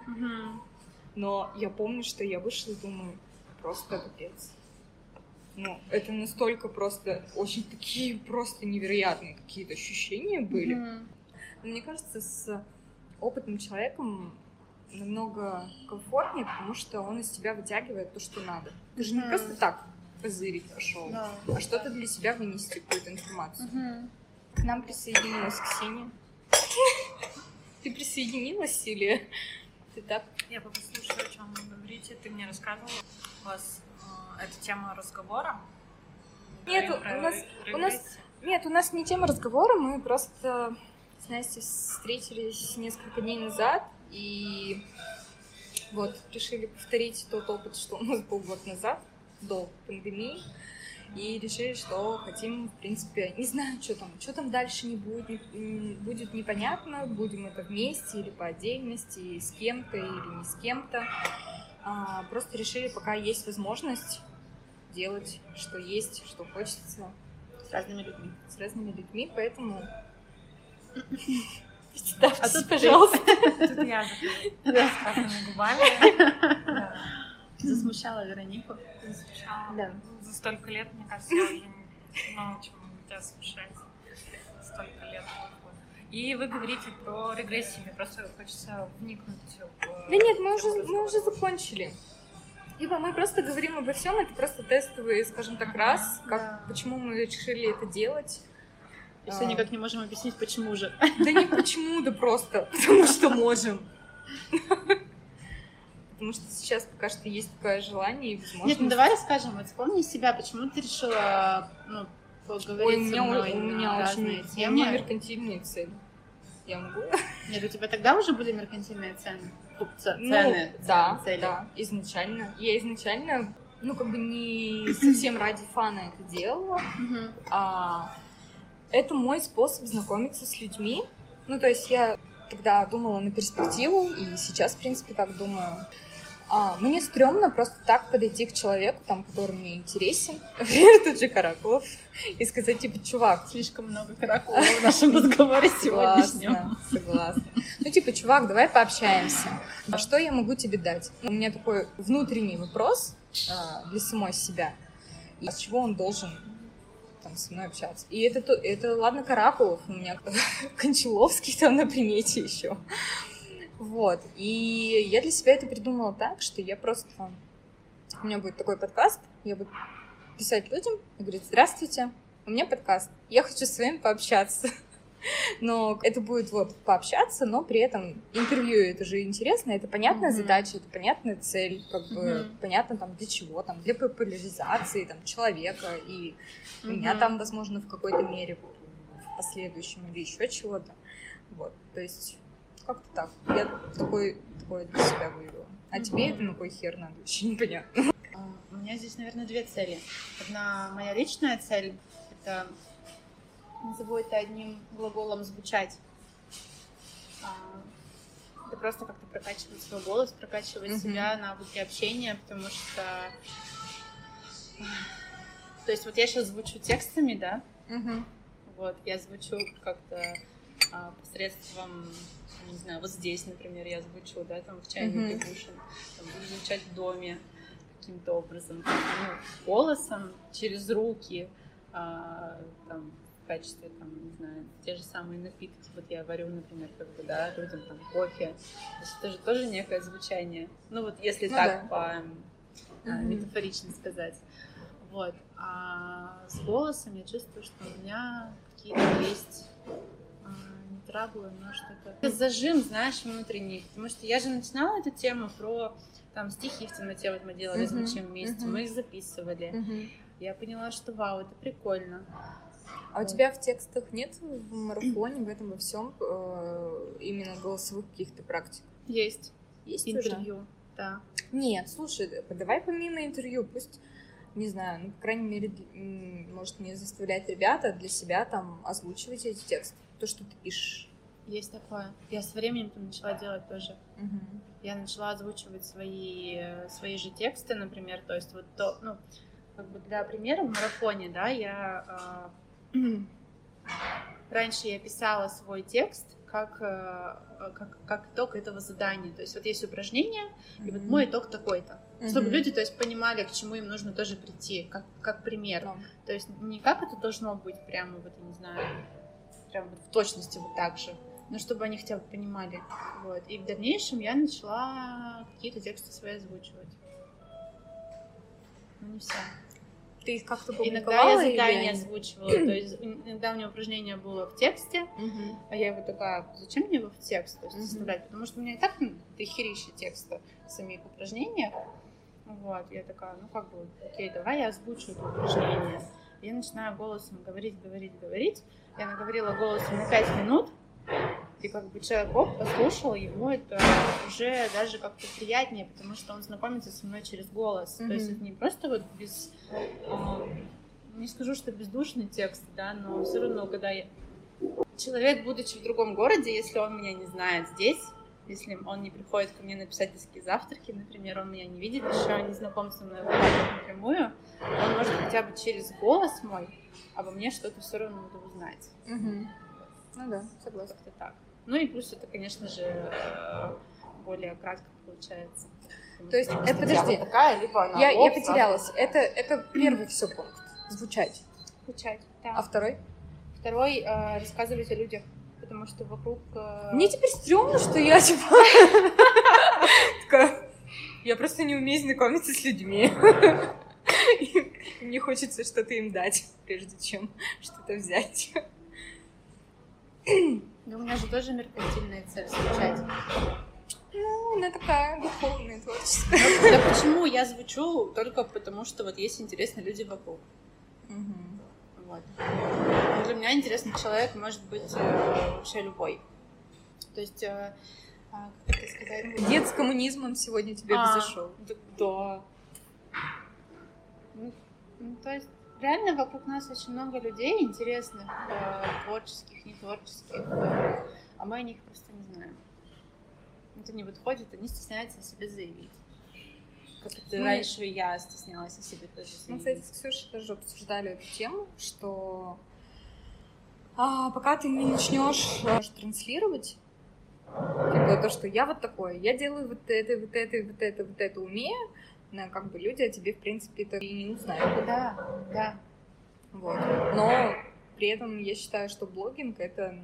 [SPEAKER 1] Но я помню, что я вышла и думаю, просто капец. Ну, это настолько просто, очень такие просто невероятные какие-то ощущения были. Мне кажется, с опытным человеком намного комфортнее, потому что он из тебя вытягивает то, что надо. Ты же не просто так позырить пошел.
[SPEAKER 2] Да.
[SPEAKER 1] А что-то для себя вынести какую-то информацию.
[SPEAKER 2] Мгм.
[SPEAKER 1] К нам присоединилась Ксения. Ты присоединилась или ты так?
[SPEAKER 3] Я пока слушаю, о чем вы говорите. Ты мне рассказывала, у вас э, эта тема разговора?
[SPEAKER 1] Нет, у
[SPEAKER 3] про
[SPEAKER 1] нас- у нас-? Нет, у нас не тема разговора, мы просто с Настей встретились несколько дней назад и вот решили повторить тот опыт, что у нас был год назад, до пандемии, и решили, что хотим, в принципе, не знаю, что там, что там дальше не будет, будет непонятно, будем это вместе или по отдельности, и с кем-то или не с кем-то. А, просто решили, пока есть возможность делать, что есть, что хочется,
[SPEAKER 2] С разными людьми.
[SPEAKER 1] с разными людьми, поэтому... Представьтесь,
[SPEAKER 2] А тут
[SPEAKER 1] пожалуйста.
[SPEAKER 3] Тут я
[SPEAKER 2] Да.
[SPEAKER 3] сказанными губами.
[SPEAKER 2] Засмущала Веронику.
[SPEAKER 3] Сначала.
[SPEAKER 1] Да.
[SPEAKER 3] За столько лет, мне кажется, я уже много чего могу тебя смешать. Столько лет. И вы говорите про регрессию. Мне просто хочется вникнуть в...
[SPEAKER 1] Да нет, мы уже, мы уже закончили. Либо мы просто говорим обо всем, это просто тестовый, скажем так, раз, как,
[SPEAKER 2] Да.
[SPEAKER 1] почему мы решили это делать.
[SPEAKER 2] И все никак не можем объяснить, почему же.
[SPEAKER 1] Да не почему, да просто потому что можем. Потому что сейчас пока что есть такое желание и возможность.
[SPEAKER 2] Нет, ну давай расскажем. Вот вспомни себя, почему ты решила ну, поговорить
[SPEAKER 1] Ой, у
[SPEAKER 2] со
[SPEAKER 1] меня,
[SPEAKER 2] мной
[SPEAKER 1] у
[SPEAKER 2] на
[SPEAKER 1] меня
[SPEAKER 2] разные
[SPEAKER 1] очень у
[SPEAKER 2] темы.
[SPEAKER 1] меня меркантильные цели. Я могу?
[SPEAKER 2] Нет, у тебя тогда уже были меркантильные цены?
[SPEAKER 1] Ну,
[SPEAKER 2] Цены,
[SPEAKER 1] да,
[SPEAKER 2] цели.
[SPEAKER 1] да, изначально. Я изначально, ну, как бы не совсем ради фана это делала, а это мой способ знакомиться с людьми. Ну, то есть я тогда думала на перспективу, и сейчас, в принципе, так думаю. А, мне стрёмно просто так подойти к человеку, там, который мне интересен, например, тот же Каракулов, и сказать, типа, чувак,
[SPEAKER 2] Слишком много каракулов в нашем разговоре сегодняшнем.
[SPEAKER 1] Согласна, согласна. Ну, типа, чувак, давай пообщаемся. А что я могу тебе дать? У меня такой внутренний вопрос а, для самой себя. И с чего он должен там со мной общаться? И это, то- это ладно, Каракулов, у меня Кончаловский там на примете еще. Вот. И я для себя это придумала так, что я просто... У меня будет такой подкаст, я буду писать людям и говорить, здравствуйте, у меня подкаст, я хочу с вами пообщаться. Но это будет вот пообщаться, но при этом интервью это же интересно, это понятная
[SPEAKER 2] Мгм.
[SPEAKER 1] задача, это понятная цель, как бы
[SPEAKER 2] Мгм.
[SPEAKER 1] понятно там для чего, там для популяризации там человека и меня
[SPEAKER 2] Мгм.
[SPEAKER 1] там, возможно, в какой-то мере в последующем или еще чего-то. Вот, то есть как-то так. Я такой, такое для себя вывела. А тебе это на кой хер надо? Вообще непонятно.
[SPEAKER 2] А, У меня здесь, наверное, две цели. Одна моя личная цель — это, назову это одним глаголом «звучать». А, Это просто как-то прокачивать свой голос, прокачивать
[SPEAKER 1] Мгм.
[SPEAKER 2] себя, навыки общения, потому что... То есть вот я сейчас звучу текстами, да, вот, я звучу как-то а, посредством, не знаю, вот здесь, например, я звучу, да, там в чайнике там буду звучать в доме каким-то образом, ну, голосом, через руки, а, там, в качестве, там, не знаю, те же самые напитки, вот я варю, например, как бы, да, людям там кофе, то есть это же тоже некое звучание, ну вот если
[SPEAKER 1] Ну
[SPEAKER 2] так
[SPEAKER 1] да.
[SPEAKER 2] по а,
[SPEAKER 1] Мгм.
[SPEAKER 2] метафорично сказать. Вот. А с голосом я чувствую, что у меня какие-то есть траблы, но что-то. Зажим, знаешь, внутренний. Потому что я же начинала эту тему про там стихи в темноте, вот мы делали
[SPEAKER 1] Мгм,
[SPEAKER 2] «Звучим вместе»,
[SPEAKER 1] мгм.
[SPEAKER 2] мы их записывали. Я поняла, что вау, это прикольно.
[SPEAKER 1] А у тебя в текстах нет в марафоне, в этом во всем именно голосовых каких-то практик?
[SPEAKER 2] Есть
[SPEAKER 1] Есть уже?
[SPEAKER 2] интервью, да.
[SPEAKER 1] Нет, слушай, давай помимо интервью, пусть, не знаю, ну, по крайней мере, может, не заставлять ребята для себя там озвучивать эти тексты, то, что ты пишешь.
[SPEAKER 2] Есть такое. Я со временем начала делать тоже.
[SPEAKER 1] Мгм.
[SPEAKER 2] я начала озвучивать свои, э, свои же тексты, например, то есть вот то, ну, как бы для примера в марафоне, да, я э, раньше я писала свой текст как, э, как, как итог этого задания, то есть вот есть упражнение, и вот мой итог такой-то, чтобы
[SPEAKER 1] Мгм.
[SPEAKER 2] люди, то есть, понимали, к чему им нужно тоже прийти, как, как пример,
[SPEAKER 1] Да.
[SPEAKER 2] то есть не как это должно быть прямо вот, я не знаю, прям в точности вот так же, но чтобы они хотя бы понимали. Вот. И в дальнейшем я начала какие-то тексты свои озвучивать. Ну, не все.
[SPEAKER 1] ты их как-то
[SPEAKER 2] Иногда я задание или... озвучивала, то есть иногда у меня упражнение было в тексте, а я его такая, зачем мне его в текст то есть, угу. составлять, потому что у меня и так ну, дохерища текста в самих упражнениях, вот, я такая, ну как бы, окей, давай я озвучу это упражнение. Я начинаю голосом говорить, говорить, говорить. Я наговорила голосом на 5 минут, и как бы человек оп, послушал, ему это уже даже как-то приятнее, потому что он знакомится со мной через голос. Mm-hmm. То есть это не просто вот без... Э, не скажу, что бездушный текст, да, но все равно, когда я... Человек, будучи в другом городе, если он меня не знает здесь, если он не приходит ко мне на писательские завтраки, например, он меня не видит еще, не знаком со мной напрямую, он может хотя бы через голос мой обо мне что-то все равно узнать.
[SPEAKER 1] Угу. Ну да, согласна.
[SPEAKER 2] Как-то так. Ну и плюс это, конечно же, э, более кратко получается.
[SPEAKER 1] То есть, это, подожди, такая, либо она я, я потерялась. Это, это первый все пункт. Звучать.
[SPEAKER 2] Звучать, да.
[SPEAKER 1] А второй?
[SPEAKER 2] Второй э, рассказывать о людях, потому что вокруг... Э...
[SPEAKER 1] Мне теперь стрёмно, что я типа... Я просто не умею знакомиться с людьми. Мне хочется что-то им дать, прежде чем что-то взять.
[SPEAKER 2] Но у меня же тоже меркантильная цель звучать.
[SPEAKER 1] Ну, она такая духовная, творческая.
[SPEAKER 2] Да почему я звучу только потому, что вот есть интересные люди вокруг. Угу. Вот. Но для меня интересный человек может быть э, вообще любой. То есть, э,
[SPEAKER 1] а, как это сказать? Дед с коммунизмом сегодня тебе а, зашел.
[SPEAKER 2] Да. Ну, ну, то есть реально вокруг нас очень много людей интересных, э, творческих, нетворческих, э, а мы о них просто не знаем. Это не подходит, они стесняются о себе заявить. Как это мы... раньше я стеснялась о себе тоже заявить.
[SPEAKER 1] Мы, кстати, с Ксюшей тоже обсуждали эту тему, что а, пока ты не начнешь а, транслировать, типа то, что я вот такой, я делаю вот это, вот это, вот это, вот это умею, как бы люди о тебе, в принципе, это и не узнают.
[SPEAKER 2] Да, да.
[SPEAKER 1] Вот. Но при этом я считаю, что блогинг — это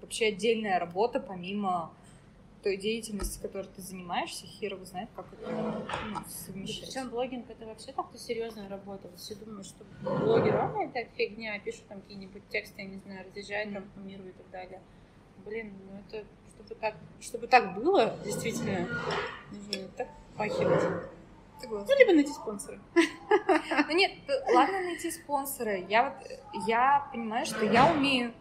[SPEAKER 1] вообще отдельная работа, помимо той деятельности, которой ты занимаешься, хер его знает, как это ну, совмещать.
[SPEAKER 2] Причем блогинг это вообще так-то серьезная работа. Все думают, что блогер, а это фигня, пишут там какие-нибудь тексты, я не знаю, разъезжают, рекламируют и так далее. Блин, ну это чтобы так, чтобы так было, действительно, нужно так пахивать. Ну, либо найти спонсора.
[SPEAKER 1] Ну нет, ладно найти спонсора. Я вот, я понимаю, что я умею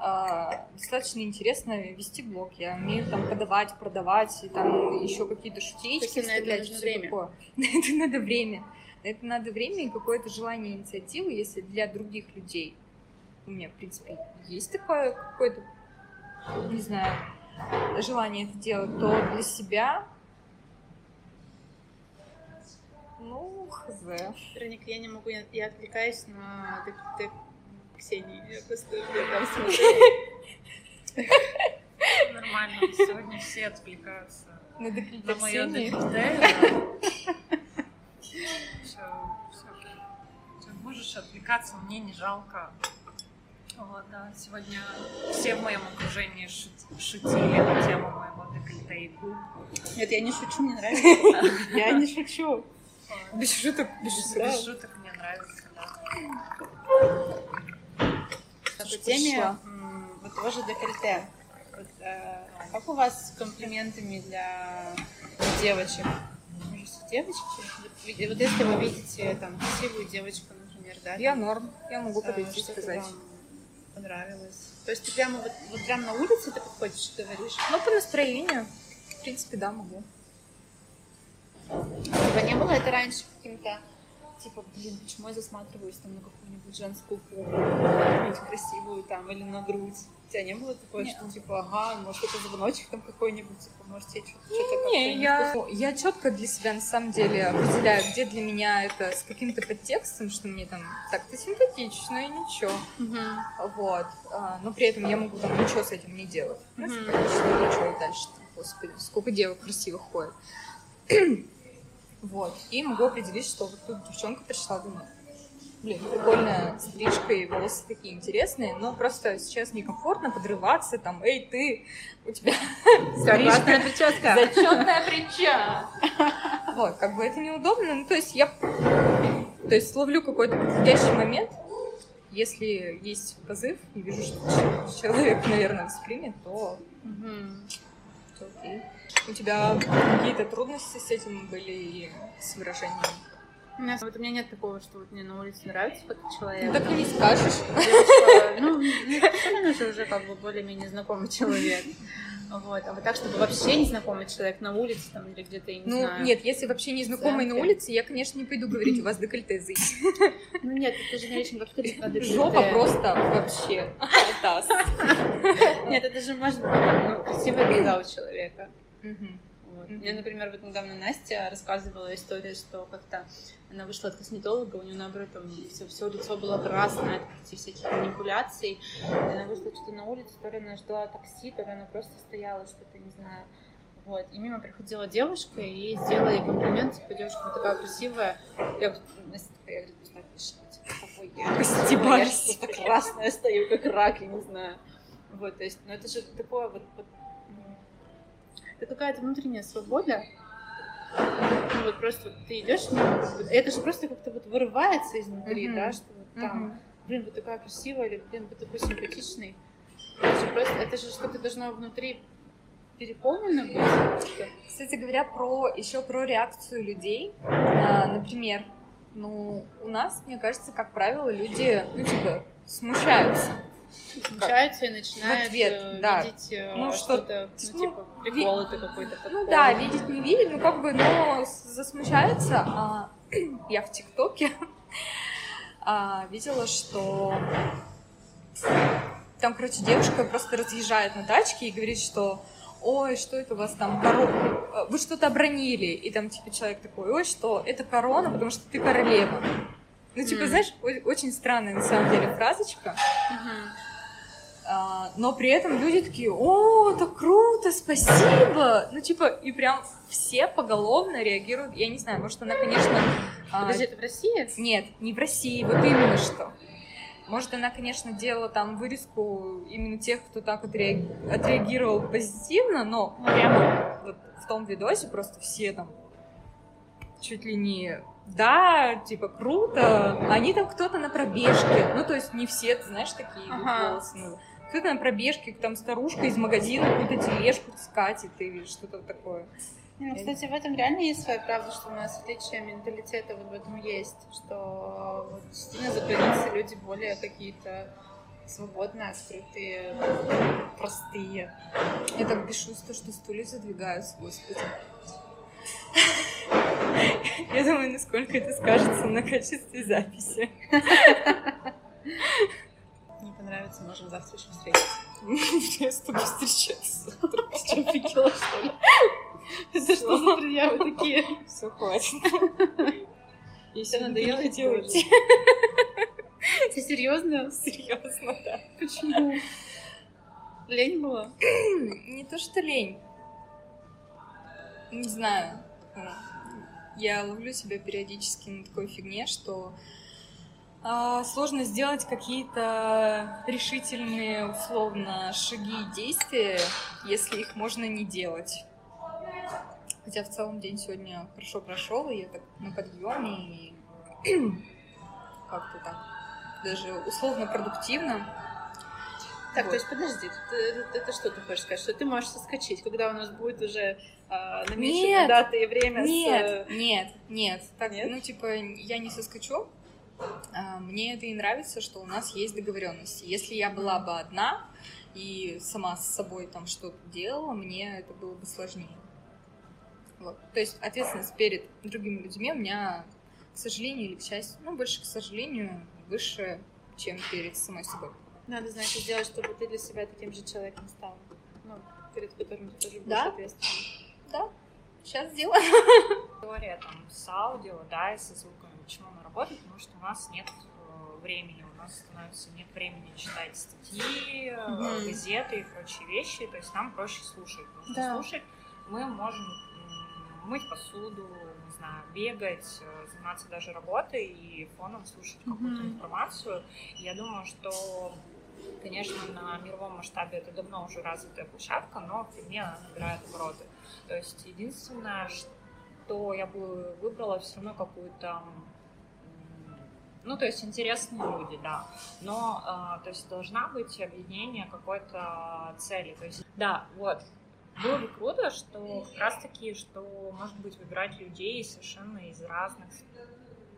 [SPEAKER 1] достаточно интересно вести блог. Я умею там подавать, продавать, и там еще какие-то шутечки
[SPEAKER 2] на это нужно время.
[SPEAKER 1] Такое. На это надо время. На это надо время и какое-то желание инициативы, если для других людей у меня, в принципе, есть такое какое-то, не знаю, желание это делать, то для себя ну, хз.
[SPEAKER 2] Вероника, я не могу, я, я отвлекаюсь на Ксении. Я просто я там
[SPEAKER 3] Нормально, сегодня все отвлекаются
[SPEAKER 1] на ДКТ
[SPEAKER 3] на мое все. Можешь отвлекаться, мне не жалко. Вот, да, сегодня все в моем окружении шутили на тему моего декольте и губ.
[SPEAKER 2] Нет, я не шучу, мне нравится. Я не шучу.
[SPEAKER 1] Без шуток,
[SPEAKER 3] без шуток. Без шуток мне нравится, да.
[SPEAKER 2] По теме вот того же декольте. Вот, э, как у вас с комплиментами для девочек? девочки? Вот если вы видите там красивую девочку, например, да?
[SPEAKER 1] Я норм, я могу подойти и сказать.
[SPEAKER 2] Понравилось. То есть ты прямо вот, вот прямо на улице ты подходишь и говоришь?
[SPEAKER 1] Ну, по настроению. В принципе, да, могу.
[SPEAKER 2] Типа не было это раньше каким-то, типа, блин, почему я засматриваюсь там на какую-нибудь женскую попу, какую-нибудь красивую там, или на грудь? У тебя не было такое, Нет. что типа, ага, может, это звоночек там какой-нибудь, типа, может, тебе что-то
[SPEAKER 1] Не, я, я четко для себя на самом деле определяю, где для меня это с каким-то подтекстом, что мне там так-то симпатично и ничего. Угу. Вот. А, но при этом я могу там ничего с этим не делать. Угу. Ну, симпатично, ничего и дальше. Господи, сколько девок красивых ходит. Вот. И могу определить, что вот тут девчонка пришла, думаю, блин, прикольная стрижка и волосы такие интересные, но просто сейчас некомфортно подрываться, там, эй, ты, у тебя
[SPEAKER 2] стрижка, прическа.
[SPEAKER 1] Зачетная прическа. Вот, как бы это неудобно, ну, то есть я То есть ловлю какой-то подходящий момент, если есть позыв и вижу, что человек, наверное, воспримет, то, то окей. У тебя какие-то трудности с этим были и с выражением?
[SPEAKER 2] У меня, вот у меня нет такого, что вот мне на улице нравится какой-то человек.
[SPEAKER 1] Ну, так и не скажешь.
[SPEAKER 2] Ну, мне же уже как бы более-менее знакомый человек. Вот. А вот так, чтобы вообще незнакомый человек на улице там или где-то, я не
[SPEAKER 1] ну,
[SPEAKER 2] знаю.
[SPEAKER 1] нет, если вообще незнакомый на улице, я, конечно, не пойду говорить, у вас декольте зыть.
[SPEAKER 2] Ну нет, это же не очень как декольте.
[SPEAKER 1] Жопа просто вообще.
[SPEAKER 2] Нет, это же может быть ну, красивая глаза у человека.
[SPEAKER 1] Мгм.
[SPEAKER 2] Вот. Мне, например, вот недавно Настя рассказывала историю, что как-то она вышла от косметолога, у нее, наоборот, там все, все лицо было красное от этих всяких манипуляций. И она вышла что-то на улицу, то ли она ждала такси, то ли она просто стояла, что-то, не знаю. Вот. И мимо приходила девушка, и ей сделали комплимент, типа, девушка, вы такая красивая. Я вот, Настя такая, я говорю, «Представь, типа, какой я.
[SPEAKER 1] Постебались.
[SPEAKER 2] Я просто красная стою, как рак, я не знаю. Вот, то есть, ну это же такое вот, вот это какая-то внутренняя свобода. Ну, вот просто ты идешь, это же просто как-то вот вырывается изнутри,
[SPEAKER 1] Мгм.
[SPEAKER 2] да, что вот там,
[SPEAKER 1] Мгм.
[SPEAKER 2] блин, вы такая красивая, или, блин, вы такой симпатичный. Это же просто, это же что-то должно внутри переполнено быть.
[SPEAKER 1] Кстати говоря, про еще про реакцию людей. А, например, ну, у нас, мне кажется, как правило, люди, ну, типа, смущаются.
[SPEAKER 2] Смущаются и начинают
[SPEAKER 1] ответ,
[SPEAKER 2] э,
[SPEAKER 1] да.
[SPEAKER 2] видеть э,
[SPEAKER 1] Ну, что-
[SPEAKER 2] что-то, ну,
[SPEAKER 1] ну,
[SPEAKER 2] типа, прикол это какой-то.
[SPEAKER 1] Ну да, видеть не видеть, ну как бы, но засмущаются. А, я в ТикТоке а, видела, что там, короче, девушка просто разъезжает на тачке и говорит, что ой, что это у вас там, корона, вы что-то обронили, и там, типа, человек такой, ой, что, это корона, потому что ты королева. Ну, типа,
[SPEAKER 2] Мгм.
[SPEAKER 1] знаешь, очень странная, на самом деле, фразочка, а, но при этом люди такие, о, так круто, спасибо. Ну, типа, и прям все поголовно реагируют. Я не знаю, может, она, конечно... а,
[SPEAKER 2] Подожди, это в России?
[SPEAKER 1] Нет, не в России, вот именно что. Может, она, конечно, делала там вырезку именно тех, кто так отреаг- отреагировал позитивно, но прямо вот в том видосе просто все там чуть ли не да, типа, круто. Они там кто-то на пробежке. Ну, то есть не все, ты знаешь, такие
[SPEAKER 2] Ага.
[SPEAKER 1] волосы. ну, Кто-то на пробежке, там старушка из магазина какую-то тележку скатит или что-то такое.
[SPEAKER 2] Ну, кстати, в этом реально есть своя правда, что у нас отличие менталитета вот в этом есть, что вот за границей люди более какие-то свободные, открытые, простые.
[SPEAKER 1] Я так бешусь, то, что стулья задвигаются, господи. Я думаю, насколько это скажется на качестве записи.
[SPEAKER 2] Не понравится, можем завтра еще встретиться.
[SPEAKER 1] Я с тобой встречаться.
[SPEAKER 2] Ты что, офигела, что ли? Это что за предъявы такие?
[SPEAKER 1] Все, хватит. Сегодня
[SPEAKER 2] надоело идти. Ты серьезно?
[SPEAKER 1] Серьезно, да.
[SPEAKER 2] Почему? Лень была?
[SPEAKER 1] Не то, что лень. Не знаю. Я ловлю себя периодически на такой фигне, что а, сложно сделать какие-то решительные, условно, шаги и действия, если их можно не делать. Хотя в целом день сегодня хорошо прошел, и я так на подъеме, и как-то так. Даже условно продуктивно.
[SPEAKER 2] Так,
[SPEAKER 1] Вот.
[SPEAKER 2] то есть подожди, ты- это, это что ты хочешь сказать? Что ты можешь соскочить, когда у нас будет уже а, намечена
[SPEAKER 1] Нет.
[SPEAKER 2] дата и время с...
[SPEAKER 1] Нет,
[SPEAKER 2] э,
[SPEAKER 1] нет, нет. Так,
[SPEAKER 2] Нет?
[SPEAKER 1] ну, типа, я не соскочу. А, Мне это и нравится, что у нас есть договоренности. Если я была бы одна и сама с собой там что-то делала, мне это было бы сложнее. Вот. То есть ответственность перед другими людьми у меня, к сожалению или к счастью, ну, больше, к сожалению, выше, чем перед самой собой.
[SPEAKER 2] Надо, значит, сделать, чтобы ты для себя таким же человеком стал. Ну, перед которым ты тоже будешь
[SPEAKER 1] Да.
[SPEAKER 2] ответственным.
[SPEAKER 1] Да, сейчас сделаю.
[SPEAKER 3] История там с аудио, да, и со звуками. Почему она работает? Потому что у нас нет э, времени, у нас становится нет времени читать статьи, э, газеты и прочие вещи. То есть нам проще слушать. Потому что
[SPEAKER 2] Да.
[SPEAKER 3] слушать мы можем мыть посуду, не знаю, бегать, э, заниматься даже работой и фоном слушать какую-то информацию. Я думаю, что Конечно, на мировом масштабе это давно уже развитая площадка, но в Перми она набирает обороты. То есть единственное, что я бы выбрала все равно какую-то Ну, то есть интересные люди, да. Но, э, то есть должна быть объединение какой-то цели. То есть, да, вот. Было бы круто, что как раз таки, что, может быть, выбирать людей совершенно из разных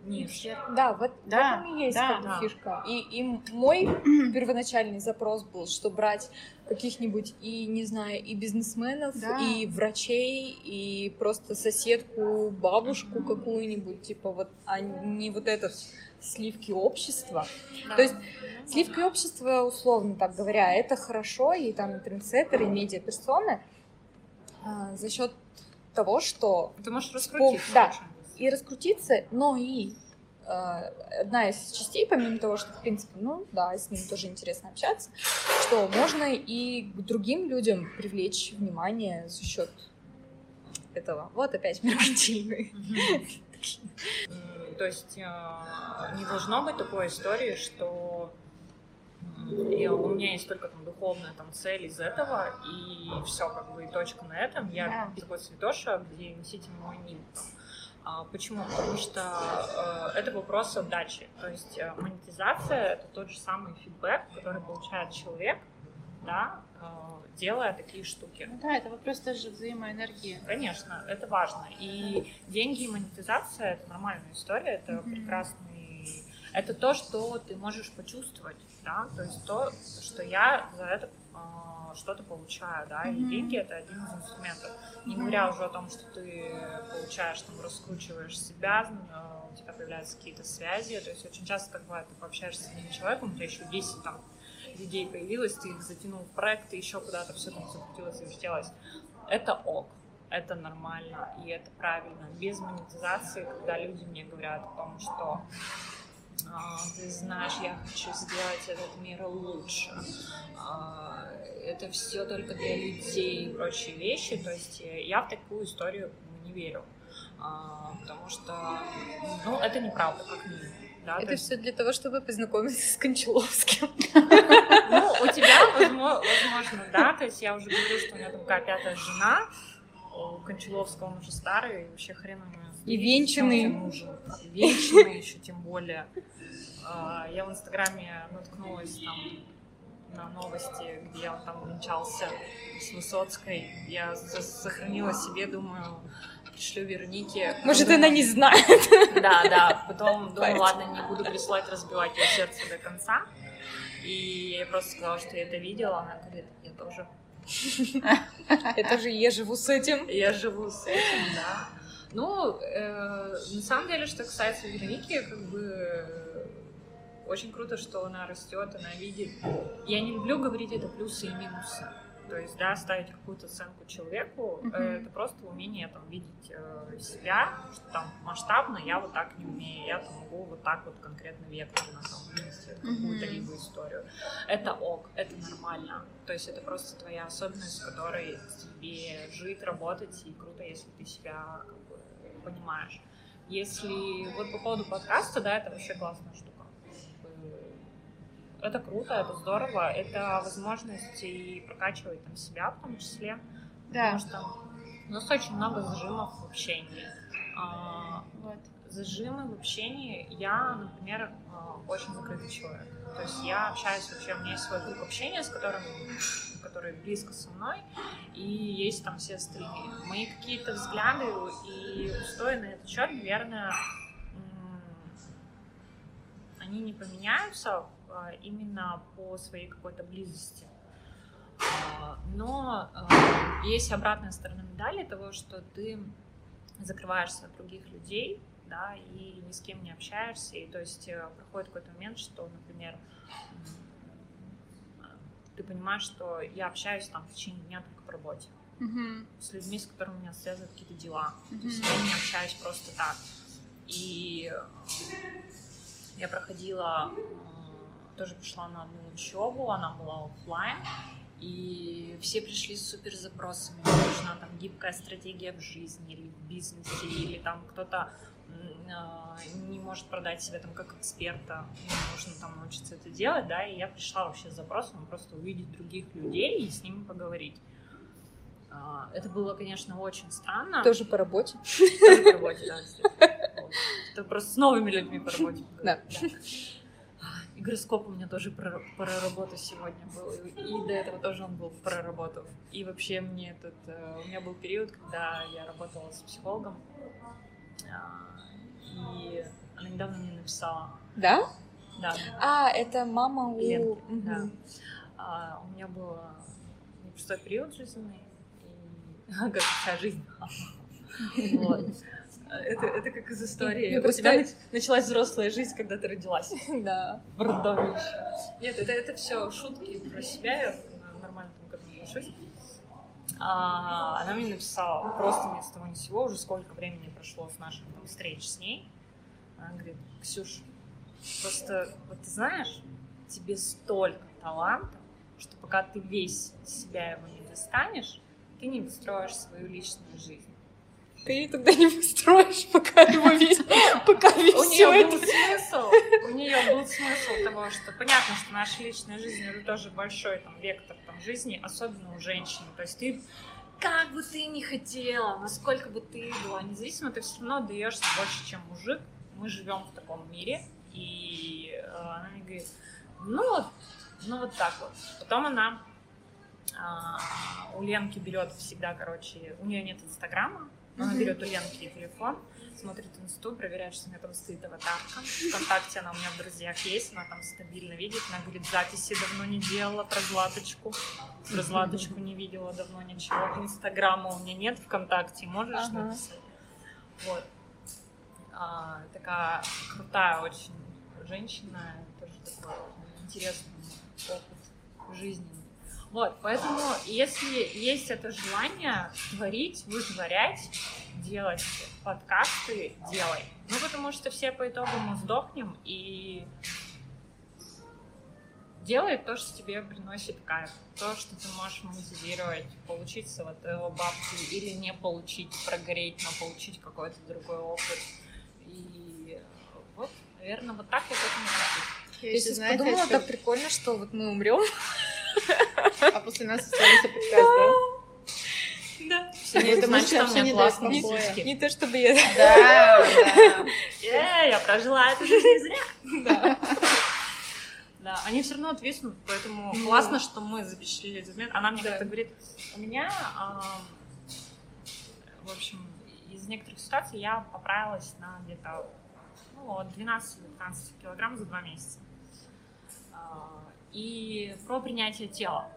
[SPEAKER 3] ниш.
[SPEAKER 1] Да, вот
[SPEAKER 2] Да,
[SPEAKER 1] в этом и есть
[SPEAKER 2] да,
[SPEAKER 1] как
[SPEAKER 3] да.
[SPEAKER 1] фишка. И, и мой первоначальный запрос был, что брать каких-нибудь и, не знаю, и бизнесменов,
[SPEAKER 2] Да.
[SPEAKER 1] и врачей, и просто соседку, бабушку
[SPEAKER 3] Мгм.
[SPEAKER 1] какую-нибудь, типа вот, а не вот этот сливки общества.
[SPEAKER 3] Да.
[SPEAKER 1] То есть
[SPEAKER 3] Ну,
[SPEAKER 1] Сливки
[SPEAKER 3] да.
[SPEAKER 1] общества, условно так говоря, это хорошо, и там и трендсеттеры, и медиаперсоны а, за счет того, что
[SPEAKER 3] Ты можешь
[SPEAKER 1] Спом-
[SPEAKER 3] раскрутиться.
[SPEAKER 1] да. И раскрутиться, но и а, одна из частей, помимо того, что, в принципе, ну да, с ним тоже интересно общаться, что можно и к другим людям привлечь внимание за счет этого. Вот опять меркантильный.
[SPEAKER 3] М, То есть э, не должно быть такой истории, что у меня есть только там духовная там цель из этого, и все, как бы и точка на этом. Я
[SPEAKER 2] Да.
[SPEAKER 3] такой святоша, где носитель мой нимб. Почему? Потому что э, это вопрос отдачи. То есть э, монетизация это тот же самый фидбэк, который получает человек, да, э, делая такие штуки.
[SPEAKER 2] Ну да, это вопрос тоже взаимоэнергии.
[SPEAKER 3] Конечно, это важно. И деньги и монетизация это нормальная история, это
[SPEAKER 2] Мгм.
[SPEAKER 3] прекрасный. Это то, что ты можешь почувствовать, да, то есть то, что я за это а, что-то получаю, да, и деньги это один из инструментов. Не говоря уже о том, что ты получаешь, там, раскручиваешь себя, а, у тебя появляются какие-то связи, то есть очень часто так бывает, ты пообщаешься с одним человеком, у тебя еще 10 там людей появилось, ты их затянул в проект, ты еще куда-то все там закрутилось и вертелось. Это ок, это нормально и это правильно. Без монетизации, когда люди мне говорят о том, что ты знаешь, я хочу сделать этот мир лучше. А, Это все только для людей и прочие вещи. То есть э, я в такую историю не верю. А, Потому что, ну, это неправда, как минимум. Да? То
[SPEAKER 1] Это
[SPEAKER 3] есть
[SPEAKER 1] все для того, чтобы познакомиться с Кончаловским.
[SPEAKER 3] ну, у тебя, возможно, да, то есть я уже говорю, что у меня такая пятая жена, у Кончаловского он уже старый, и вообще хрен ему
[SPEAKER 1] И венчанный.
[SPEAKER 3] венчанный еще тем более. А, Я в Инстаграме наткнулась там на новости, где он там венчался с Высоцкой. Я сохранила себе, думаю, пришлю Веронике.
[SPEAKER 1] Может, она не знает.
[SPEAKER 3] да, да. Потом думаю, ладно, не буду присылать разбивать ее сердце до конца. И я ей просто сказала, что я это видела. Она говорит, я тоже.
[SPEAKER 1] Это же я живу с этим.
[SPEAKER 3] Я живу с этим, да. Ну, э, на самом деле, что касается Вероники, как бы э, очень круто, что она растет, она видит. Я не люблю говорить это плюсы и минусы. То есть, да, ставить какую-то оценку человеку,
[SPEAKER 2] Мгм.
[SPEAKER 3] это просто умение там видеть э, себя, что там масштабно я вот так не умею, я там могу вот так вот конкретно векторно там вынести какую-то
[SPEAKER 2] Мгм.
[SPEAKER 3] либо историю. Это ок, это нормально. То есть это просто твоя особенность, с которой тебе жить, работать, и круто, если ты себя как понимаешь. Если вот по поводу подкаста, да, это вообще классная штука. Это круто, это здорово, это возможность и прокачивать там себя в том числе,
[SPEAKER 2] Да,
[SPEAKER 3] потому что у нас очень много зажимов в общении. А,
[SPEAKER 2] вот.
[SPEAKER 3] зажимы в общении. Я, например, э, очень закрытый человек. То есть я общаюсь вообще, у меня есть свой круг общения, с которым, который близко со мной, и есть там все остальные. Мои какие-то взгляды и устои на этот счет, наверное, они не поменяются э, именно по своей какой-то близости. А, Но э, есть обратная сторона медали того, что ты закрываешься от других людей, да, и ни с кем не общаешься, и то есть э, проходит какой-то момент, что, например, ты понимаешь, что я общаюсь там в течение дня только по работе,
[SPEAKER 2] Мгм.
[SPEAKER 3] с людьми, с которыми меня связывают какие-то дела, то
[SPEAKER 2] Мгм.
[SPEAKER 3] есть я не общаюсь просто так. И я проходила, тоже пришла на одну учебу, она была оффлайн, и все пришли с супер запросами. Нужна там гибкая стратегия в жизни или в бизнесе, или там кто-то не может продать себя там как эксперта, ему нужно там научиться это делать, да, и я пришла вообще с запросом просто увидеть других людей и с ними поговорить. А, Это было, конечно, очень странно.
[SPEAKER 1] Тоже по работе.
[SPEAKER 3] Тоже по работе, да. Это просто с новыми людьми по работе.
[SPEAKER 1] Да.
[SPEAKER 3] И гороскоп у меня тоже про, про работу сегодня был. И до этого тоже он был про работу. И вообще мне этот... э, У меня был период, когда я работала с психологом. И она недавно мне написала.
[SPEAKER 1] Да?
[SPEAKER 3] Да,
[SPEAKER 1] А, это мама у...
[SPEAKER 3] Ленка,
[SPEAKER 1] Мгм.
[SPEAKER 3] да. А, у меня был непростой период жизненный, и как вся жизнь. Вот. Это, это как из истории. У тебя нач- началась взрослая жизнь, когда ты родилась
[SPEAKER 1] Да.
[SPEAKER 3] в роддоме еще. Нет, это, это все шутки про себя, я нормально там к этому отношусь. А, она мне написала просто ни с того ни сего, уже сколько времени прошло с наших там, встреч с ней. Она говорит, Ксюш, просто вот ты знаешь, тебе столько таланта, что пока ты весь себя его не достанешь, ты не выстроишь свою личную жизнь.
[SPEAKER 1] Ты тогда не построишь, пока его весь... Пока весь
[SPEAKER 3] У нее был смысл, у нее был смысл того, что понятно, что наша личная жизнь это тоже большой там вектор там жизни, особенно у женщин. То есть ты как бы ты ни хотела, насколько бы ты была независима, ты все равно даешься больше, чем мужик. Мы живем в таком мире, и э, она мне говорит, ну вот, ну вот так вот. Потом она а, у Ленки берет всегда, короче, у нее нет инстаграма, она берет у Ленки телефон, смотрит инсту, проверяет, что у меня там стоит аватарка. Вконтакте она у меня в друзьях есть, она там стабильно видит. Она говорит, записи давно не делала про Златочку. Про Златочку не видела давно ничего. Инстаграма у меня нет, ВКонтакте можешь
[SPEAKER 1] Ага.
[SPEAKER 3] написать. Вот. А, такая крутая очень женщина, тоже такой интересный опыт жизненный. Вот, поэтому если есть это желание творить, вытворять, делать подкасты, делай. Ну, потому что все по итогу мы сдохнем, и делай то, что тебе приносит кайф, то, что ты можешь мотивировать, получить с этого бабки или не получить, прогореть, но получить какой-то другой опыт. И вот, наверное, вот так я к этому отношусь.
[SPEAKER 2] Я
[SPEAKER 1] Я сейчас
[SPEAKER 2] знаете,
[SPEAKER 1] подумала,
[SPEAKER 2] что-
[SPEAKER 1] так прикольно, что вот мы умрем.
[SPEAKER 2] А после нас останется подкаст,
[SPEAKER 1] Да.
[SPEAKER 3] Все
[SPEAKER 2] Нет, это
[SPEAKER 3] что меня
[SPEAKER 2] не
[SPEAKER 3] классные
[SPEAKER 2] дает покоя.
[SPEAKER 1] Не то чтобы я...
[SPEAKER 2] да? Да,
[SPEAKER 3] Э, я прожила эту жизнь не зря.
[SPEAKER 1] Да.
[SPEAKER 3] Да, они все равно отвиснут, поэтому
[SPEAKER 1] Ну.
[SPEAKER 3] классно, что мы запечатлели этот момент. Она мне
[SPEAKER 1] Да.
[SPEAKER 3] как-то говорит, у меня, ам, в общем, из некоторых ситуаций я поправилась на где-то ну, от 12 до 15 килограмм за два месяца. А, И про принятие тела.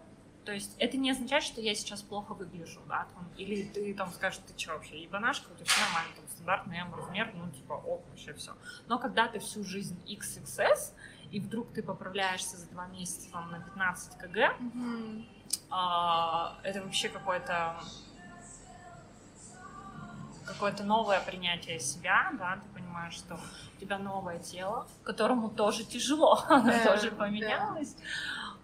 [SPEAKER 3] То есть это не означает, что я сейчас плохо выгляжу, да, там, или ты там скажешь, ты что вообще, ебанашка, у тебя все нормально, там, стандартный М размер, ну, типа, ок, вообще все. Но когда ты всю жизнь XXS, и вдруг ты поправляешься за два месяца там, на 15 кг,
[SPEAKER 1] Мгм.
[SPEAKER 3] а, это вообще какое-то какое-то новое принятие себя, да, ты понимаешь, что у тебя новое тело, которому тоже тяжело, оно
[SPEAKER 2] Да,
[SPEAKER 3] тоже
[SPEAKER 2] да.
[SPEAKER 3] поменялось.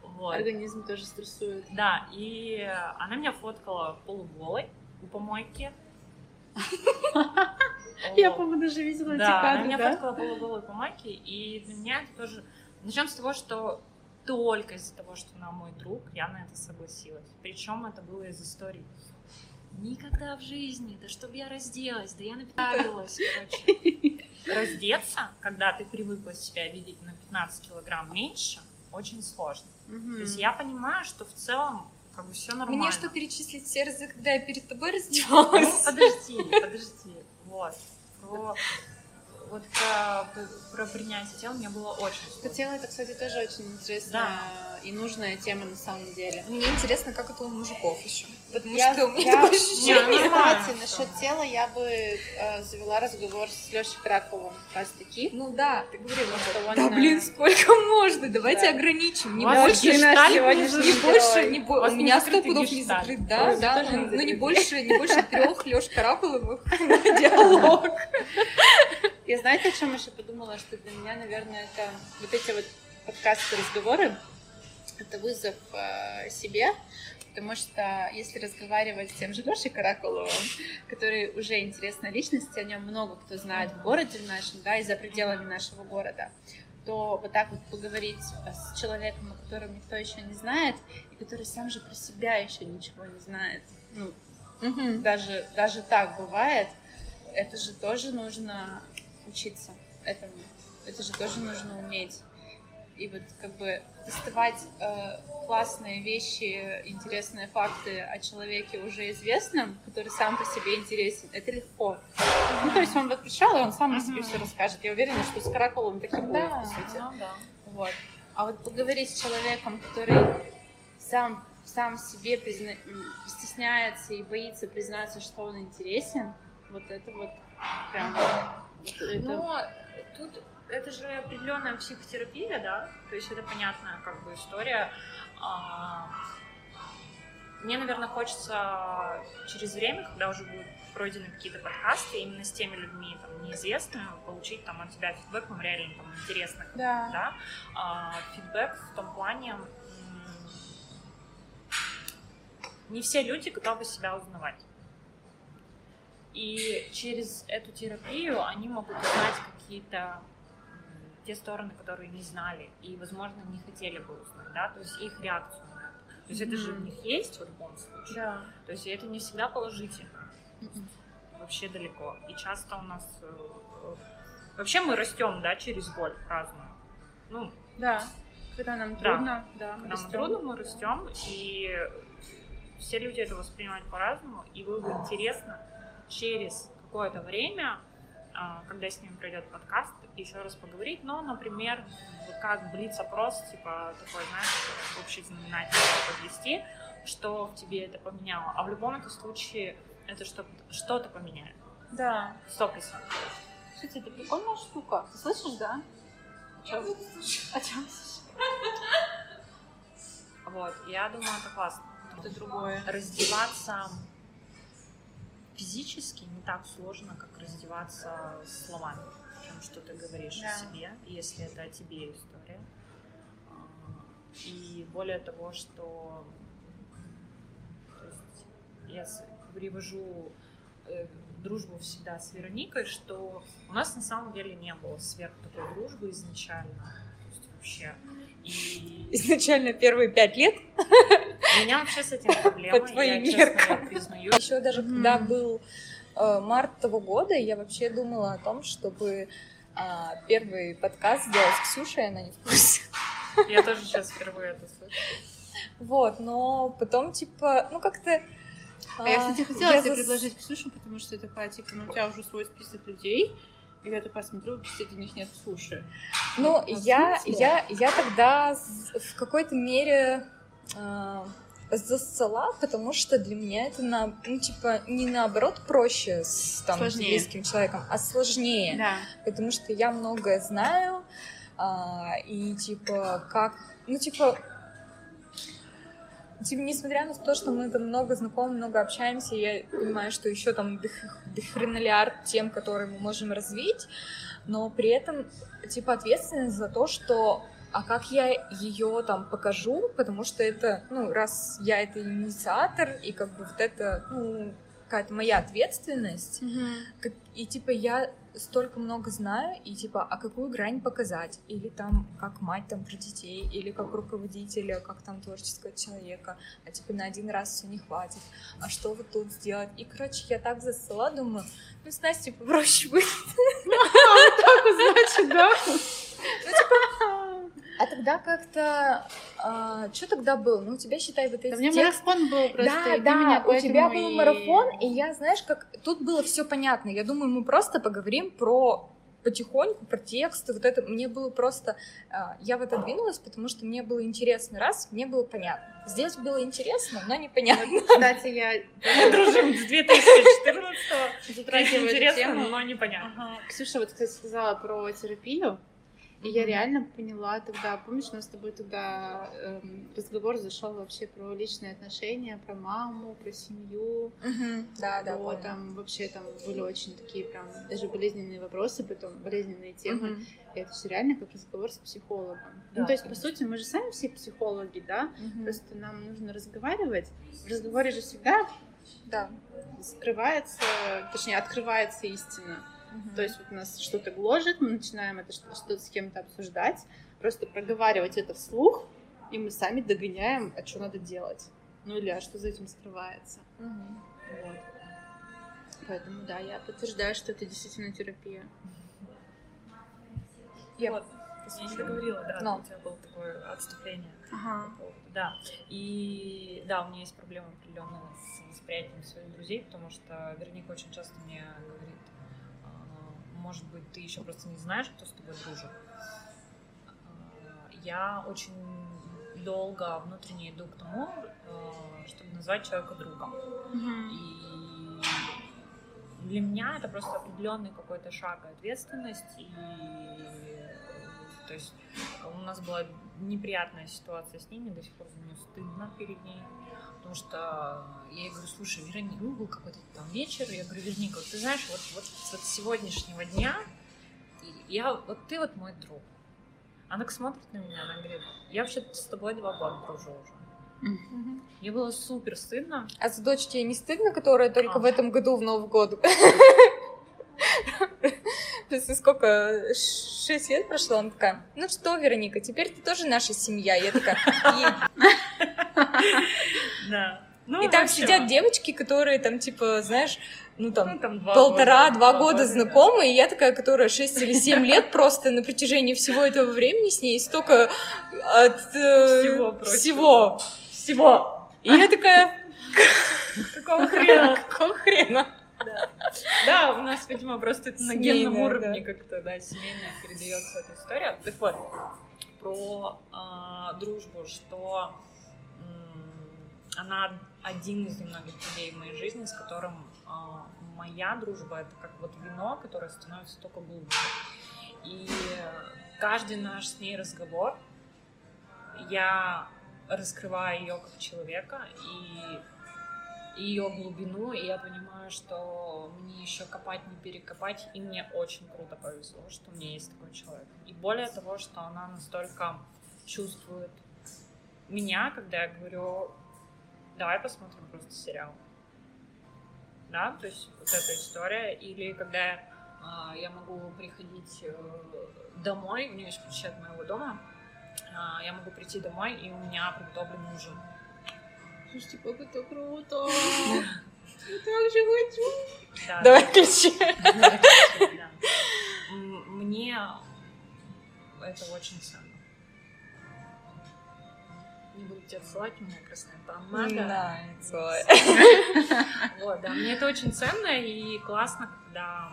[SPEAKER 3] Вот.
[SPEAKER 2] Организм тоже стрессует.
[SPEAKER 3] Да, и она меня фоткала полуголой у помойки.
[SPEAKER 2] Я, по-моему, даже видела эти
[SPEAKER 3] Да, она
[SPEAKER 2] кадры,
[SPEAKER 3] меня
[SPEAKER 2] да?
[SPEAKER 3] фоткала полуголой по майке, и для меня это тоже... Начнем с того, что только из-за того, что она мой друг, я на это согласилась. Причем это было из истории. Никогда в жизни, да чтобы я разделась, да я напиталась, короче. Раздеться, когда ты привыкла себя видеть на 15 килограмм меньше, очень сложно.
[SPEAKER 2] Мгм.
[SPEAKER 3] То есть я понимаю, что в целом как бы все нормально.
[SPEAKER 1] Мне что, перечислить все разы, когда я перед тобой
[SPEAKER 3] Ну,
[SPEAKER 1] раздевалась?
[SPEAKER 3] подожди, подожди. Вот. Про, вот про, про принятие тела мне было очень сложно.
[SPEAKER 2] тело, это, кстати, тоже очень интересная и нужная тема на самом деле.
[SPEAKER 1] Мне интересно, как это у мужиков еще. Потому
[SPEAKER 2] Я,
[SPEAKER 1] что у меня
[SPEAKER 2] я-
[SPEAKER 1] такое ощущение.
[SPEAKER 3] ну,
[SPEAKER 2] кстати,
[SPEAKER 3] всё.
[SPEAKER 2] насчет тела я бы э, завела разговор с Лешей Краковым как раз таки.
[SPEAKER 1] Ну да, ты говорила.
[SPEAKER 2] что он,
[SPEAKER 1] Да
[SPEAKER 2] э,
[SPEAKER 1] блин, сколько можно? Давайте
[SPEAKER 2] Да.
[SPEAKER 1] ограничим. Не
[SPEAKER 3] вас
[SPEAKER 1] больше,
[SPEAKER 3] есть
[SPEAKER 1] не больше, не бо- У меня сто пудов не закрыт, да, да, ну не больше, не больше трех Лёш Каракуловых диалог.
[SPEAKER 2] Я знаете, о чем еще подумала, что для меня, наверное, это вот эти вот подкасты, разговоры, это вызов э, себе, потому что если разговаривать с тем же Лешей Каракуловым, который уже интересная личность, о нем много кто знает в городе нашем, да, и за пределами нашего города, то вот так вот поговорить э, с человеком, о котором никто еще не знает, и который сам же про себя еще ничего не знает, ну, даже, даже так бывает, это же тоже нужно учиться этому. Это же тоже нужно уметь. И вот как бы доставать э, классные вещи, интересные факты о человеке уже известном, который сам по себе интересен, это легко. Ну, то есть он вот пришел, и он сам о себе все расскажет. Я уверена, что с Каракулом таким будет, по сути.
[SPEAKER 3] Ну, да.
[SPEAKER 2] Вот. А вот поговорить с человеком, который сам, сам себе призна... стесняется и боится признаться, что он интересен, вот это вот прям... Это...
[SPEAKER 3] Ну, тут это же определенная психотерапия, да, то есть это понятная как бы история. А, мне, наверное, хочется через время, когда уже будут пройдены какие-то подкасты именно с теми людьми там неизвестными, получить там от тебя фидбэк, вам реально там интересных,
[SPEAKER 2] Да.
[SPEAKER 3] да, А, фидбэк в том плане, не все люди готовы себя узнавать. И через эту терапию они могут узнать какие-то те стороны, которые не знали и, возможно, не хотели бы узнать, да, то есть их реакцию на это. То есть это же
[SPEAKER 2] Мгм.
[SPEAKER 3] них есть в любом случае.
[SPEAKER 2] Да.
[SPEAKER 3] То есть это не всегда положительно,
[SPEAKER 2] Мгм.
[SPEAKER 3] вообще далеко. И часто у нас э, э, вообще мы растем, да, через боль разную. Ну,
[SPEAKER 2] Да. Когда нам
[SPEAKER 3] Да.
[SPEAKER 2] трудно, да, мы
[SPEAKER 3] когда
[SPEAKER 2] растем.
[SPEAKER 3] трудно, мы растем, и все люди это воспринимают по-разному, и было бы интересно через какое-то время, а, когда с ним пройдет подкаст, еще раз поговорить, но, например, как блиц-опрос, типа такой, знаешь, общий знаменатель подвести, что в тебе это поменяло. А в любом это случае это что- что-то поменяет.
[SPEAKER 2] Да.
[SPEAKER 3] Сто процентов.
[SPEAKER 2] Слушайте, это прикольная штука. Ты слышишь, да? О чем? О чем?
[SPEAKER 3] Вот, я думаю, это классно.
[SPEAKER 2] Это другое.
[SPEAKER 3] раздеваться физически не так сложно, как раздеваться словами, чем что ты говоришь
[SPEAKER 2] Да.
[SPEAKER 3] о себе, если это о тебе история. А, И более того, что то есть, я привожу э, дружбу всегда с Вероникой, что у нас на самом деле не было сверх такой дружбы изначально. То есть вообще. И
[SPEAKER 1] Изначально первые пять лет.
[SPEAKER 3] У меня вообще с этим проблема.
[SPEAKER 1] По твоим
[SPEAKER 3] я честно
[SPEAKER 1] меркам.
[SPEAKER 3] я.
[SPEAKER 1] Еще даже когда был э, март того года, я вообще думала о том, чтобы а, первый подкаст сделать с Ксюшей, она не в курсе.
[SPEAKER 3] Я тоже сейчас впервые это слышу.
[SPEAKER 1] Вот, но потом, типа, ну как-то...
[SPEAKER 2] А я, кстати, хотела
[SPEAKER 1] я
[SPEAKER 2] тебе предложить Ксюшу, потому что я такая, типа, ну у тебя уже свой список людей, и я такая смотрю, среди них нет суши.
[SPEAKER 1] Ну,
[SPEAKER 2] А
[SPEAKER 1] я, я, я тогда в какой-то мере засцала, потому что для меня это, на, ну, типа, не наоборот проще с там,
[SPEAKER 2] Сложнее.
[SPEAKER 1] близким человеком, а сложнее.
[SPEAKER 2] Да.
[SPEAKER 1] потому что я многое знаю, а, и типа как, ну типа, типа, несмотря на то, что мы там много знакомы, много общаемся, я понимаю, что еще там дохренолиард тем, которые мы можем развить, но при этом, типа, ответственность за то, что а как я ее там покажу, потому что это, ну, раз я это инициатор, и как бы вот это, ну, какая-то моя ответственность, как- и типа я столько много знаю, и типа, а какую грань показать? Или там как мать там про детей, или как руководителя, как там творческого человека, а типа на один раз все не хватит, а что вот тут сделать? И, короче, я так засыла, думаю, ну, с Настей попроще будет.
[SPEAKER 2] Значит, да?
[SPEAKER 1] А тогда как-то... что тогда было? Ну, у тебя, считай, вот эти
[SPEAKER 2] Да, у меня
[SPEAKER 1] тексты-
[SPEAKER 2] марафон был просто.
[SPEAKER 1] Да, да,
[SPEAKER 2] меня
[SPEAKER 1] у тебя был
[SPEAKER 2] и-
[SPEAKER 1] марафон, и я, знаешь, как тут было все понятно. Я думаю, мы просто поговорим про потихоньку про тексты, вот это мне было просто, а, я в это двинулась, потому что мне было интересно, раз, мне было понятно. Здесь было интересно, но непонятно.
[SPEAKER 2] Кстати, я
[SPEAKER 3] Мы дружим с 2014-го.
[SPEAKER 2] затрагиваю эту
[SPEAKER 3] Интересно,
[SPEAKER 2] тему.
[SPEAKER 3] но непонятно.
[SPEAKER 2] Ага. Ксюша вот, кстати, сказала про терапию. И я реально поняла тогда, помнишь, у нас с тобой тогда эм, разговор зашел вообще про личные отношения, про маму, про семью.
[SPEAKER 1] Да, да,
[SPEAKER 2] вот, там вообще там были очень такие прям даже болезненные вопросы, потом болезненные темы. И это все реально как разговор с психологом.
[SPEAKER 3] Да,
[SPEAKER 2] ну, то есть, по сути, мы же сами все психологи, да? Просто нам нужно разговаривать. В разговоре же всегда
[SPEAKER 1] Да.
[SPEAKER 2] скрывается, точнее, открывается истина. То есть вот нас что-то гложет, мы начинаем это что- что-то с кем-то обсуждать, просто проговаривать это вслух, и мы сами догоняем, а что надо делать. Ну или а что за этим скрывается. Вот. Поэтому да, я подтверждаю, что это действительно терапия.
[SPEAKER 1] Я...
[SPEAKER 3] Вот. Я не договорила, да,
[SPEAKER 1] Но.
[SPEAKER 3] у тебя было такое отступление.
[SPEAKER 2] Ага.
[SPEAKER 3] по Да. И да, у меня есть проблема определенная с восприятием своих друзей, потому что Вероника очень часто мне говорит, «А, может быть, ты еще просто не знаешь, кто с тобой дружит. Я очень долго внутренне иду к тому, а, чтобы назвать человека другом. И для меня это просто определенный какой-то шаг и ответственность. И то есть у нас была неприятная ситуация с ними, до сих пор за нее стыдно перед ней. Потому что я ей говорю, слушай, Вероника, ну был какой-то там вечер, я говорю, Вероника, вот ты знаешь, вот, вот, вот с сегодняшнего дня я, вот ты вот мой друг. Она так смотрит на меня, она говорит, я вообще с тобой два года дружу уже. Мне было супер стыдно.
[SPEAKER 1] А за дочь тебе не стыдно, которая только
[SPEAKER 3] А.
[SPEAKER 1] в этом году в Новый год? После сколько? Шесть лет прошло? Она такая, ну что, Вероника, теперь ты тоже наша семья. Я такая.
[SPEAKER 3] Да. Ну,
[SPEAKER 1] И там
[SPEAKER 3] вообще,
[SPEAKER 1] сидят девочки, которые там, типа, знаешь, ну
[SPEAKER 3] ну,
[SPEAKER 1] там,
[SPEAKER 3] там два
[SPEAKER 1] полтора-два
[SPEAKER 3] года,
[SPEAKER 1] года
[SPEAKER 3] да.
[SPEAKER 1] знакомы, и я такая, которая 6 или 7 лет просто на протяжении всего этого времени с ней столько от э,
[SPEAKER 3] Всего
[SPEAKER 1] всего, всего. И я такая,
[SPEAKER 3] Какого хрена?
[SPEAKER 1] какого хрена?
[SPEAKER 3] Да, у нас, видимо, просто это на генном уровне
[SPEAKER 1] да.
[SPEAKER 3] как-то, да, семейная передается эта история. Так вот, про а, дружбу, что она один из немногих людей в моей жизни, с которым а, моя дружба это как вот вино, которое становится только глубже. И каждый наш с ней разговор я раскрываю ее как человека и ее глубину, и я понимаю, что мне еще копать не перекопать, и мне очень круто повезло, что у меня есть такой человек. И более того, что она настолько чувствует меня, когда я говорю, давай посмотрим просто сериал. Да, то есть вот эта история. Или когда а, я могу приходить э, домой, у нее есть ключи от моего дома, а, я могу прийти домой, и у меня приготовлен ужин.
[SPEAKER 2] Слушайте, как это круто! Я так же хочу!
[SPEAKER 3] Да,
[SPEAKER 1] Давай ключи.
[SPEAKER 3] Да. М, Мне это очень ценно. Не буду тебя ссылать, у меня красная помада.
[SPEAKER 1] Да.
[SPEAKER 3] Вот, да, мне это очень ценно и классно, когда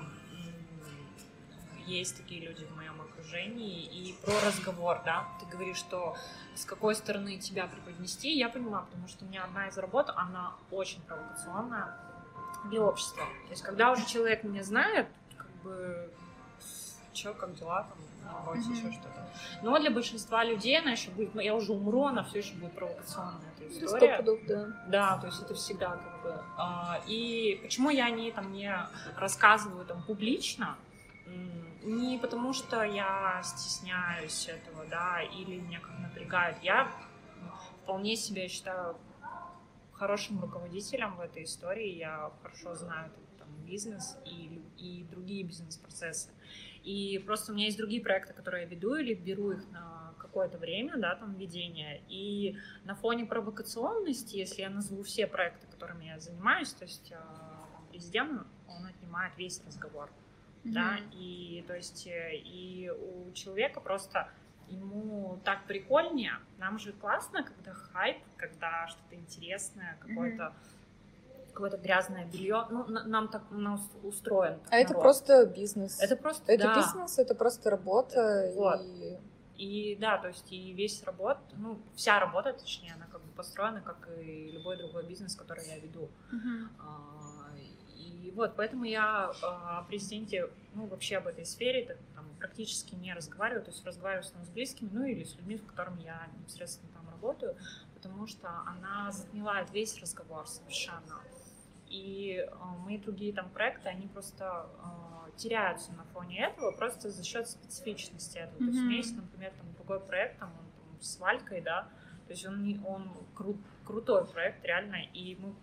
[SPEAKER 3] есть такие люди в моем окружении. И про разговор, да, ты говоришь, что с какой стороны тебя преподнести, я поняла, потому что у меня одна из работ, она очень провокационная для общества. То есть, когда уже человек меня знает, как бы, чё, как дела там, работе,
[SPEAKER 2] Мгм.
[SPEAKER 3] еще что-то. Но для большинства людей она еще будет, я уже умру, она все еще будет провокационная эта
[SPEAKER 1] Сто
[SPEAKER 3] история.
[SPEAKER 1] пудов, да.
[SPEAKER 3] Да, то есть это всегда как бы. а, И почему я о ней там не рассказываю там публично? Не потому, что я стесняюсь этого, да, или меня как напрягает. Я вполне себя считаю хорошим руководителем в этой истории. Я хорошо знаю там, бизнес и, и другие бизнес-процессы. И просто у меня есть другие проекты, которые я веду или беру их на какое-то время, да, там, ведения. И на фоне провокационности, если я назову все проекты, которыми я занимаюсь, то есть э, президент, он отнимает весь разговор, да, и то есть э, и у человека просто ему так прикольнее, нам же классно, когда хайп, когда что-то интересное, какое-то какое-то грязное белье, ну, на- нам так нас устроен. так
[SPEAKER 1] А это
[SPEAKER 3] народ.
[SPEAKER 1] просто бизнес.
[SPEAKER 3] это просто
[SPEAKER 1] Это
[SPEAKER 3] да.
[SPEAKER 1] бизнес, это просто работа.
[SPEAKER 3] Вот.
[SPEAKER 1] И...
[SPEAKER 3] И да, то есть и весь работа, ну, вся работа, точнее, она как бы построена, как и любой другой бизнес, который я веду. А, И вот, поэтому я а, о президенте, ну, вообще об этой сфере так, там, практически не разговариваю, то есть разговариваю с, близкими, ну, или с людьми, с которыми я непосредственно там работаю, потому что она затмевает весь разговор совершенно. И а, мои другие там проекты, они просто а, теряются на фоне этого, просто за счет специфичности этого. То есть у меня есть, например, там другой проект, там, он, там, с Валькой, да, то есть он, не, он кру- крутой проект, реально, и мы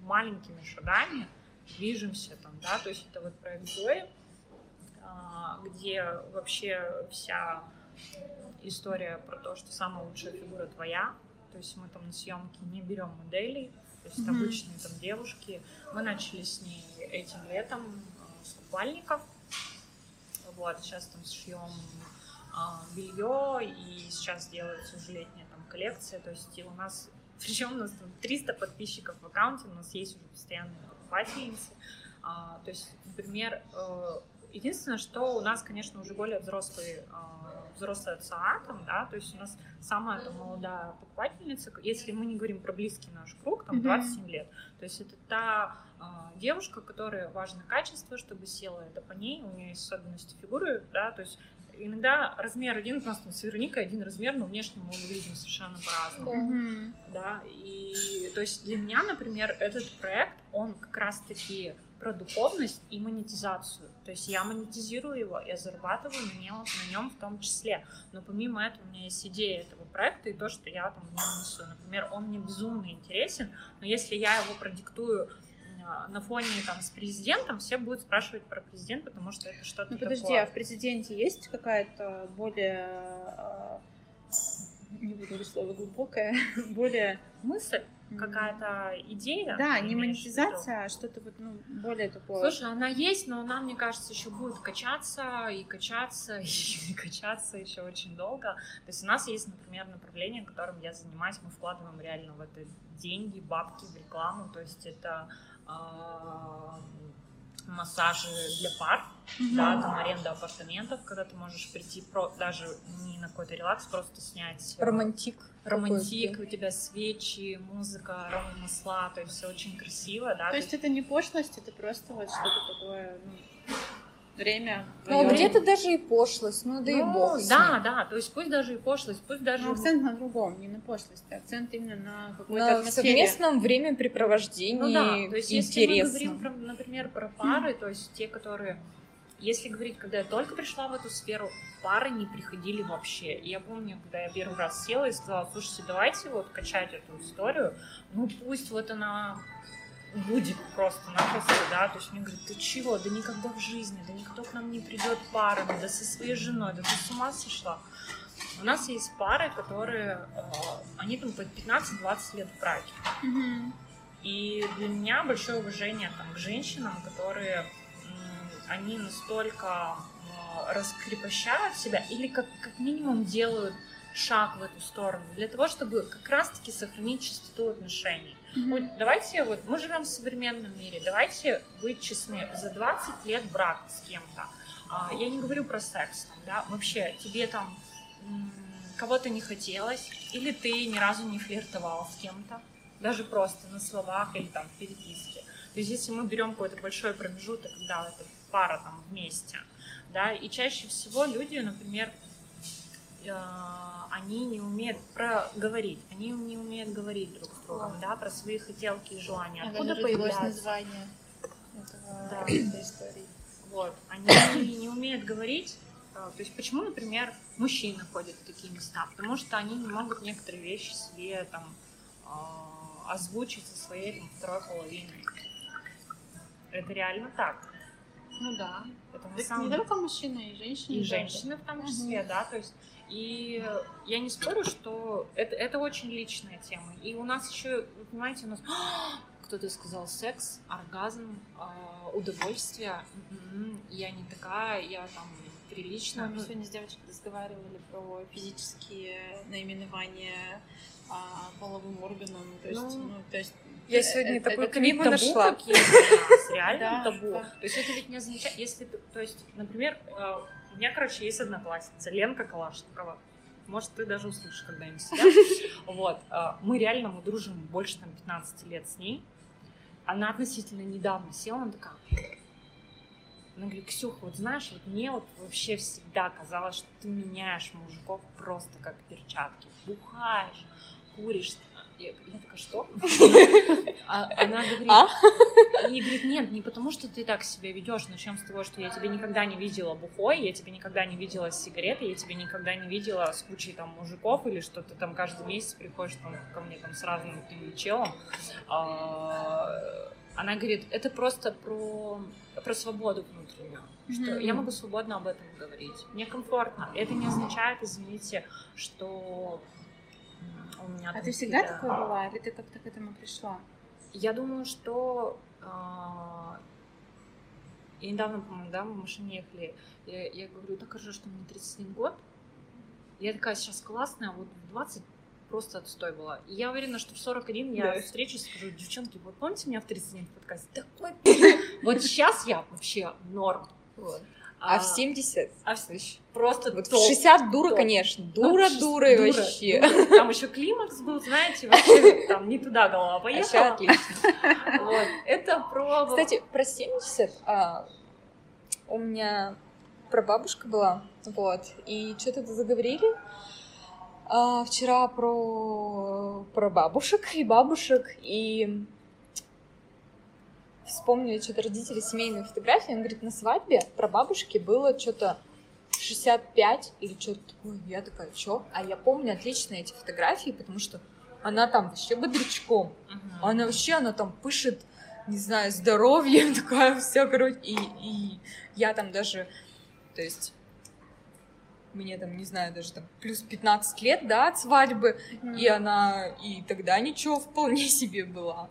[SPEAKER 3] маленькими шагами движемся там, да, то есть это вот проект Зои, а, где вообще вся история про то, что самая лучшая фигура твоя, то есть мы там на съемке не берем моделей, то есть
[SPEAKER 2] Мгм.
[SPEAKER 3] обычные там девушки. Мы начали с ней этим летом а, с купальников, вот, сейчас там шьем а, белье, и сейчас делается уже летняя там коллекция, то есть и у нас, причем у нас там 300 подписчиков в аккаунте, у нас есть уже постоянные покупательницы, а, то есть, например, э, единственное, что у нас, конечно, уже более взрослые а, взрослая отца, там, да, то есть у нас самая там, молодая покупательница, если мы не говорим про близкий наш круг, там 27 mm-hmm. лет, то есть это та а, девушка, которая важно качество, чтобы села это по ней, у нее есть особенности фигуры, да, то есть иногда размер один, у нас там с Вероникой один размер, но внешне мы выглядим совершенно по-разному. Mm-hmm. Да, и то есть для меня, например, этот проект, он как раз-таки про духовность и монетизацию. То есть я монетизирую его, я зарабатываю на нем, на нем в том числе. Но помимо этого у меня есть идея этого проекта и то, что я там в нем несу. Например, он мне безумно интересен, но если я его продиктую а, на фоне там с президентом, все будут спрашивать про президента, потому что это что-то
[SPEAKER 2] Ну подожди,
[SPEAKER 3] такое.
[SPEAKER 2] а в президенте есть какая-то более а, не буду говорить слово глубокое, более
[SPEAKER 3] мысль? Какая-то идея.
[SPEAKER 2] Да, не монетизация, а что-то вот, ну, более такое.
[SPEAKER 3] Слушай, она есть, но она, мне кажется, еще будет качаться и качаться и качаться еще очень долго. То есть у нас есть, например, направление, которым я занимаюсь, мы вкладываем реально в это деньги, бабки, в рекламу. То есть это а, массажи для пар, mm-hmm. да, там аренда апартаментов, когда ты можешь прийти про, даже не на какой-то релакс, просто снять
[SPEAKER 1] э, романтик,
[SPEAKER 3] романтик, у тебя свечи, музыка, аромамасла, то есть все очень красиво, да.
[SPEAKER 2] То, то есть это не пошлость, это просто вот что-то такое, ну время.
[SPEAKER 1] Ну, где-то даже и пошлость, ну да ну, и бог.
[SPEAKER 3] Да, да, то есть пусть даже и пошлость, пусть даже...
[SPEAKER 2] Но акцент на другом, не на пошлости, акцент именно на какой-то
[SPEAKER 1] на атмосфере. совместном времяпрепровождении ну, да,
[SPEAKER 3] то есть если мы говорим, про, например, про пары, то есть те, которые... Если говорить, когда я только пришла в эту сферу, пары не приходили вообще. И я помню, когда я первый раз села и сказала, слушайте, давайте вот качать эту историю, ну пусть вот она будет просто-напросто, да, то есть мне говорят, ты чего, да никогда в жизни, да никто к нам не придет парами, да со своей женой, да ты с ума сошла. У нас есть пары, которые, э, они там по 15-20 лет в браке. Mm-hmm. И для меня большое уважение там, к женщинам, которые, они настолько э, раскрепощают себя или как, как минимум делают шаг в эту сторону, для того, чтобы как раз-таки сохранить чистоту отношений. Mm-hmm. Вот давайте, вот мы живем в современном мире, давайте быть честны, за 20 лет брак с кем-то, а, я не говорю про секс, там, да, вообще тебе там кого-то не хотелось, или ты ни разу не флиртовал с кем-то, даже просто на словах или там в переписке. То есть если мы берем какой-то большой промежуток, когда эта пара там вместе, да, и чаще всего люди, например, они не умеют проговорить, они не умеют говорить друг с другом, да, про свои хотелки и желания.
[SPEAKER 2] А Откуда появилось название этого, да. этой истории?
[SPEAKER 3] Вот, они не умеют говорить, а, то есть почему, например, мужчины ходят в такие места? Потому что они не могут некоторые вещи себе там а, озвучить со своей там, второй половиной. Это реально так.
[SPEAKER 2] Ну да. Это на самом... не только мужчины, и женщины.
[SPEAKER 3] И женщины в том числе, угу. да, то есть и я не спорю, что это, это очень личная тема. И у нас еще, вы понимаете, у нас кто-то сказал секс, оргазм, э, удовольствие. М-м-м, я не такая, я там прилично.
[SPEAKER 2] Мы сегодня с девочкой разговаривали про физические наименования а, половым органам. То есть, ну, ну, то есть
[SPEAKER 1] я сегодня это, такой клип нашла.
[SPEAKER 3] Реально табу. То есть это ведь не означает, если, то есть, например, э, меня, короче, есть одноклассница, Ленка Калашникова. Может, ты даже услышишь когда-нибудь себя. Вот. А, мы реально, мы дружим больше там 15 лет с ней. Она относительно недавно села, она такая... Она говорит, Ксюха, вот знаешь, вот мне вот вообще всегда казалось, что ты меняешь мужиков просто как перчатки. Бухаешь, куришь, я, я такая, что? А она говорит, а? и говорит, нет, не потому что ты так себя ведешь, начнем с того, что я тебя никогда не видела бухой, я тебя никогда не видела с сигаретой, я тебя никогда не видела с кучей там мужиков или что ты там каждый месяц приходишь там, ко мне там с разным челом. А, она говорит, это просто про, про свободу внутреннюю, что mm-hmm. я могу свободно об этом говорить, мне комфортно. Это не означает, извините, что у меня.
[SPEAKER 2] А ты всегда такой была, или ты как-то к этому пришла?
[SPEAKER 3] Я думаю, что а... я недавно, по-моему, да, мы в машине ехали, я, я говорю, так хорошо, что мне 31 год, Я такая сейчас классная, вот в 20 просто отстой была. И я уверена, что в 41 я
[SPEAKER 1] Да.
[SPEAKER 3] встречусь и скажу, девчонки, вот помните меня в 37 в подкасте? Такой Вот сейчас я вообще норм.
[SPEAKER 1] Вот. А в 70?
[SPEAKER 3] а в-
[SPEAKER 1] Вообще.
[SPEAKER 3] просто
[SPEAKER 1] Вот в
[SPEAKER 3] топ.
[SPEAKER 1] 60 дура,
[SPEAKER 3] топ.
[SPEAKER 1] конечно.
[SPEAKER 3] Ну,
[SPEAKER 1] Дура
[SPEAKER 3] шест-
[SPEAKER 1] дурой
[SPEAKER 3] дура,
[SPEAKER 1] вообще.
[SPEAKER 3] дура. Там еще климакс был, знаете, вообще там не туда голова
[SPEAKER 1] А
[SPEAKER 3] поехала.
[SPEAKER 1] ща отлично.
[SPEAKER 3] Вот. Это про...
[SPEAKER 1] Кстати, про 70 а, у меня прабабушка была, вот, и что-то заговорили а, вчера про, про бабушек и бабушек, и вспомнили что-то родители семейные фотографии, он говорит, на свадьбе про бабушки было что-то 65 или что-то такое. Я такая, что? А я помню отлично эти фотографии, потому что она там вообще бодрячком.
[SPEAKER 3] Мгм.
[SPEAKER 1] Она вообще, она там пышет, не знаю, здоровьем, такая вся, короче, и, и я там даже, то есть, мне там, не знаю, даже там плюс 15 лет, да, от свадьбы, и она и тогда ничего вполне себе была.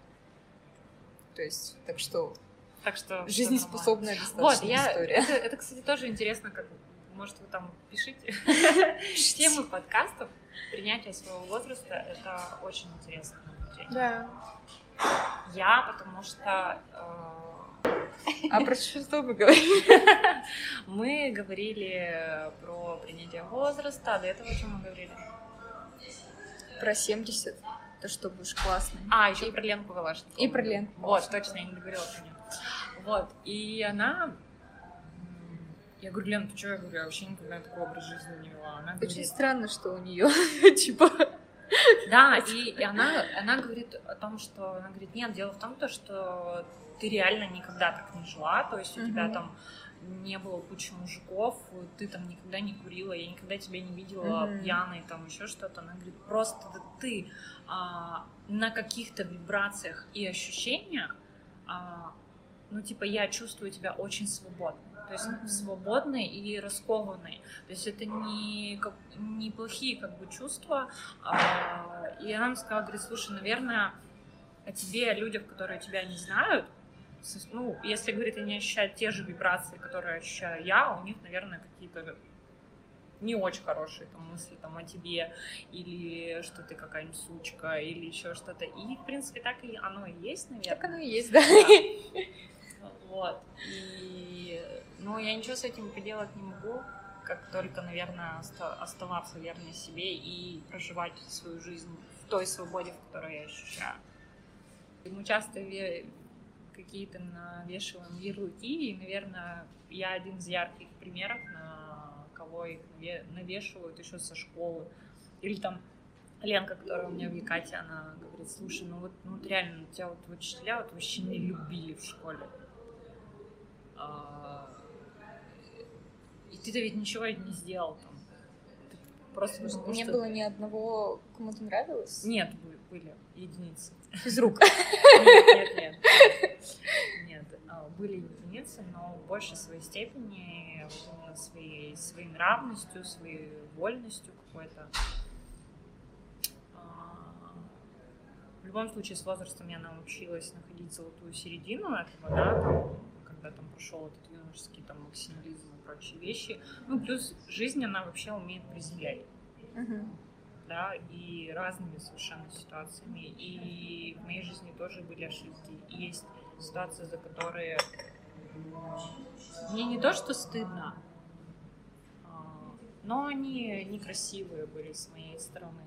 [SPEAKER 1] То есть, так что
[SPEAKER 3] Так что...
[SPEAKER 1] жизнеспособная достаточно
[SPEAKER 3] Вот, я...
[SPEAKER 1] история.
[SPEAKER 3] Это, это, кстати, тоже интересно, как... Может, вы там пишите темы подкастов. Принятие своего возраста — это очень интересно.
[SPEAKER 2] Да.
[SPEAKER 3] Я, потому что э,
[SPEAKER 1] А про что мы говорим?
[SPEAKER 3] мы говорили про принятие возраста, а до этого о чем мы говорили?
[SPEAKER 1] Про 70, то что будешь классный.
[SPEAKER 3] А, еще про Ленку Калашникову.
[SPEAKER 1] И про Ленку
[SPEAKER 3] Вот, точно, я не договорила про нее. Вот, и она... Я говорю, Лен, ты что? Я говорю, я вообще никогда такой образ жизни не вела. Она
[SPEAKER 1] Очень
[SPEAKER 3] говорит,
[SPEAKER 1] странно, что у нее, типа,
[SPEAKER 3] Да, и, и она, она говорит о том, что она говорит, нет, дело в том, то, что ты реально никогда так не жила, то есть у тебя
[SPEAKER 1] Мгм.
[SPEAKER 3] там не было кучи мужиков, ты там никогда не курила, я никогда тебя не видела
[SPEAKER 1] Мгм.
[SPEAKER 3] пьяной, там еще что-то. Она говорит, просто да ты на каких-то вибрациях и ощущениях, а, ну, типа, я чувствую тебя очень свободно. То есть
[SPEAKER 1] Мгм.
[SPEAKER 3] свободной и раскованной. То есть это не, как, не плохие как бы чувства. А, и она мне сказала, говорит, слушай, наверное, о тебе, о людях, которые тебя не знают, ну, если, говорит, они ощущают те же вибрации, которые ощущаю я, у них, наверное, какие-то не очень хорошие там мысли там о тебе, или что ты какая-нибудь сучка, или еще что-то. И, в принципе, так и оно и есть, наверное.
[SPEAKER 1] так оно и есть, да.
[SPEAKER 3] Вот. И, ну, я ничего с этим поделать не могу, как только, наверное, оста- оставаться верной себе и проживать свою жизнь в той свободе, в которой я ощущаю. Мы часто какие-то навешиваем ярлыки, и, наверное, я один из ярких примеров, на кого их наве- навешивают еще со школы. Или там Ленка, которая у меня в Якате, она говорит, слушай, ну вот, ну вот реально, тебя вот учителя вот вообще не любили в школе. А, И ты-то ведь ничего не сделал там. Просто потому
[SPEAKER 1] Не
[SPEAKER 3] что-
[SPEAKER 1] было ни одного, кому ты нравилось?
[SPEAKER 3] Нет, бы- были единицы.
[SPEAKER 1] Физрук.
[SPEAKER 3] Нет, нет, нет. Нет, а, были единицы, но в большей своей степени именно своей, своей нравностью, своей вольностью какой-то. А, В любом случае, с возрастом я научилась находить золотую середину этого, да, там, когда там прошел этот юношеский там максимализм и прочие вещи. Ну, плюс жизнь, она вообще умеет приземлять
[SPEAKER 1] Мгм.
[SPEAKER 3] да, и разными совершенно ситуациями. И в моей жизни тоже были ошибки. И есть ситуации, за которые мне не то, что стыдно, а, но они некрасивые были с моей стороны.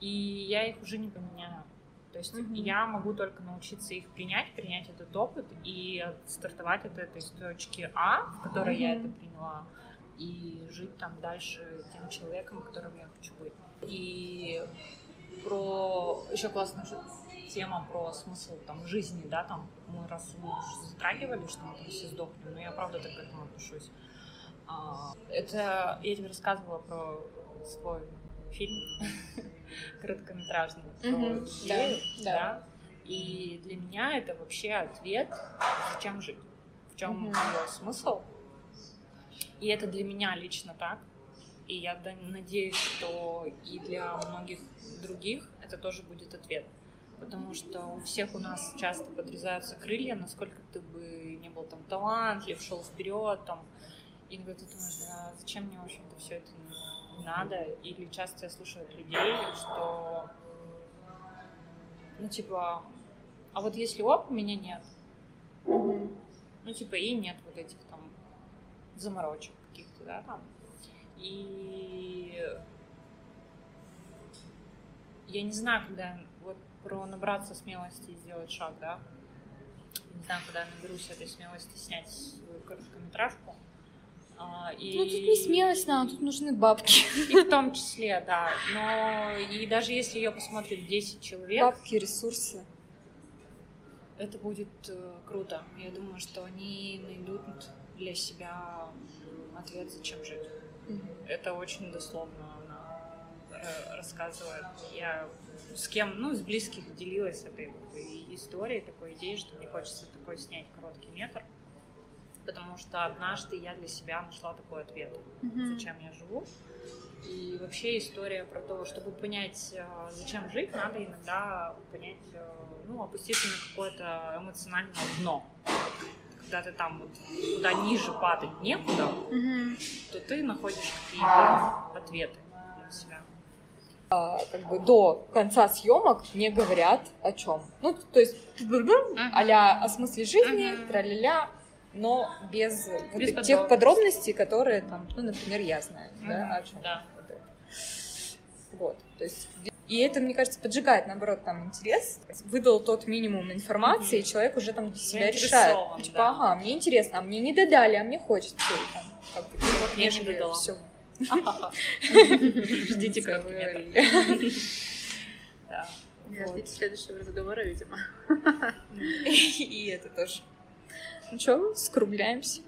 [SPEAKER 3] И я их уже не поменяю. То есть
[SPEAKER 1] Мгм.
[SPEAKER 3] я могу только научиться их принять, принять этот опыт и стартовать от этой точки А, в которой я это приняла, и жить там дальше тем человеком, которым я хочу быть. И про еще классная тема про смысл там жизни, да, там мы раз уже затрагивали, что мы там все сдохнем, но я правда так к этому отношусь. А, Это я тебе рассказывала про свой фильм короткометражный про идею,
[SPEAKER 1] да.
[SPEAKER 3] И для меня это вообще ответ, зачем жить, в чем его смысл. И это для меня лично так. И я надеюсь, что и для многих других это тоже будет ответ. Потому что у всех у нас часто подрезаются крылья, насколько ты бы не был там талантлив, шел вперед, там. И иногда ты думаешь, а зачем мне, в общем-то, все это надо, или часто я слушаю от людей, что, ну, типа, а вот если оп, у меня нет. Ну, типа, и нет вот этих там заморочек каких-то, да, там. И я не знаю, когда вот про набраться смелости и сделать шаг, да. Не знаю, когда я наберусь этой смелости снять свою короткометражку. А, и...
[SPEAKER 1] Ну, тут не смелость надо, тут нужны бабки.
[SPEAKER 3] И в том числе, да. Но и даже если ее посмотрит 10 человек...
[SPEAKER 1] Бабки, ресурсы.
[SPEAKER 3] Это будет э, круто. Я думаю, что они найдут для себя ответ, зачем жить. Mm-hmm. Это очень дословно она э, рассказывает. Я с кем, ну, с близких делилась этой историей, такой идеей, что мне хочется такой снять короткий метр потому что однажды я для себя нашла такой ответ, mm-hmm. зачем я живу. И вообще история про то, чтобы понять, э, зачем жить, надо иногда понять, э, ну, опуститься на какое-то эмоциональное дно. Когда ты там вот, куда ниже падать некуда, mm-hmm. то ты находишь какие-то ответы для себя
[SPEAKER 1] а, как бы до конца съемок не говорят о чем. Ну, то есть, а о смысле жизни, тра-ля-ля, но без, без вот тех подробностей, которые там, ну, например, я знаю, mm-hmm. да, о чем.
[SPEAKER 3] Да.
[SPEAKER 1] Вот, то есть и это, мне кажется, поджигает, наоборот, там интерес. Выдал тот минимум информации, mm-hmm. и человек уже там для себя решает. Типа, да. ага, мне интересно, а мне не додали, а мне хочется. И, там, как бы,
[SPEAKER 3] вот мне не додала.
[SPEAKER 1] Все.
[SPEAKER 3] Ждите как
[SPEAKER 2] Ждите следующего разговора, видимо.
[SPEAKER 1] И это тоже. Ну что, скругляемся.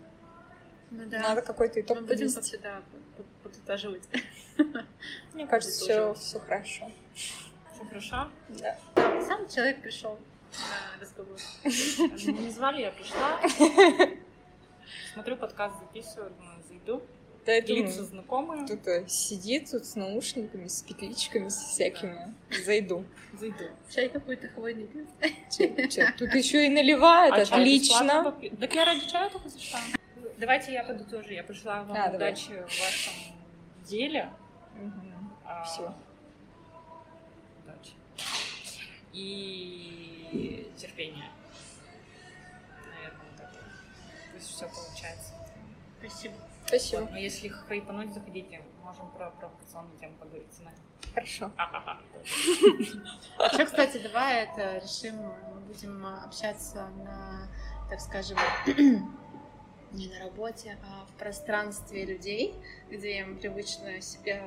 [SPEAKER 2] Ну да.
[SPEAKER 1] Надо какой-то итог
[SPEAKER 2] Мы будем как всегда подытаживать.
[SPEAKER 1] Мне кажется, все, все хорошо.
[SPEAKER 3] Все хорошо?
[SPEAKER 1] Да.
[SPEAKER 2] Сам человек пришел на разговор.
[SPEAKER 3] Не звали, я пришла. Смотрю, подкаст записываю, думаю, зайду.
[SPEAKER 1] Да, это
[SPEAKER 3] лица знакомые.
[SPEAKER 1] Тут сидит тут с наушниками, с петличками, с всякими. Зайду.
[SPEAKER 3] Зайду.
[SPEAKER 2] Чай какой-то хвойный.
[SPEAKER 1] Тут еще и наливают,
[SPEAKER 3] а
[SPEAKER 1] отлично.
[SPEAKER 3] Так я ради чая только зашла. Давайте я подытожу. Я пожелаю вам а, удачи давай. в вашем деле.
[SPEAKER 1] Угу. А, Все.
[SPEAKER 3] Удачи. И терпения. Наверное, вот это. Пусть все получается.
[SPEAKER 2] Спасибо.
[SPEAKER 1] Спасибо.
[SPEAKER 3] Вот, но если хайпануть, заходите. Можем про провокационную тему поговорить с вами.
[SPEAKER 1] Хорошо.
[SPEAKER 3] А
[SPEAKER 2] что, кстати, давай это решим, мы будем общаться на, так скажем, не на работе, а в пространстве людей, где им привычно себя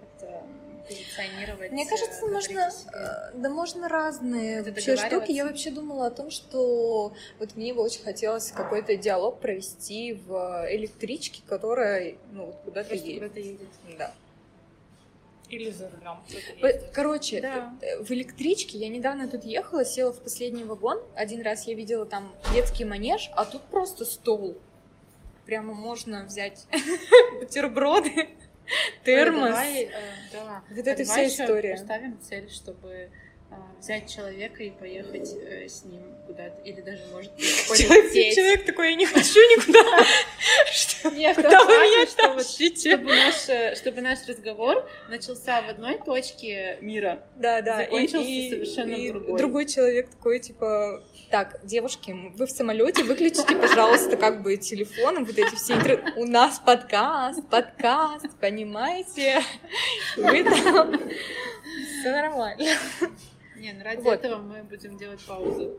[SPEAKER 2] как-то позиционировать.
[SPEAKER 1] Мне кажется, можно, э, да можно разные вообще штуки. Я вообще думала о том, что вот мне бы очень хотелось какой-то диалог провести в электричке, которая ну куда-то едет.
[SPEAKER 2] Куда-то едет.
[SPEAKER 1] Да.
[SPEAKER 3] Или за рулем.
[SPEAKER 1] Короче, да. Э, в электричке я недавно тут ехала, села в последний вагон. Один раз я видела там детский манеж, а тут просто стол. Прямо можно взять бутерброды термос. Ой, давай, э,
[SPEAKER 2] да.
[SPEAKER 1] Вот это вся история.
[SPEAKER 2] Поставим цель, чтобы э, взять человека и поехать э, с ним куда-то, или даже, может,
[SPEAKER 1] полететь. Человек такой, я не хочу никуда.
[SPEAKER 2] Куда вы меня тащите? Чтобы наш, э, чтобы наш разговор начался в одной точке мира.
[SPEAKER 1] Да, да.
[SPEAKER 2] Закончился совершенно другой.
[SPEAKER 1] Другой человек такой, типа, так, девушки, вы в самолете, выключите, пожалуйста, как бы телефон, вот эти все интер... У нас подкаст, подкаст, понимаете? Вы там... Все нормально.
[SPEAKER 2] Не, ну ради вот. этого мы будем делать паузу.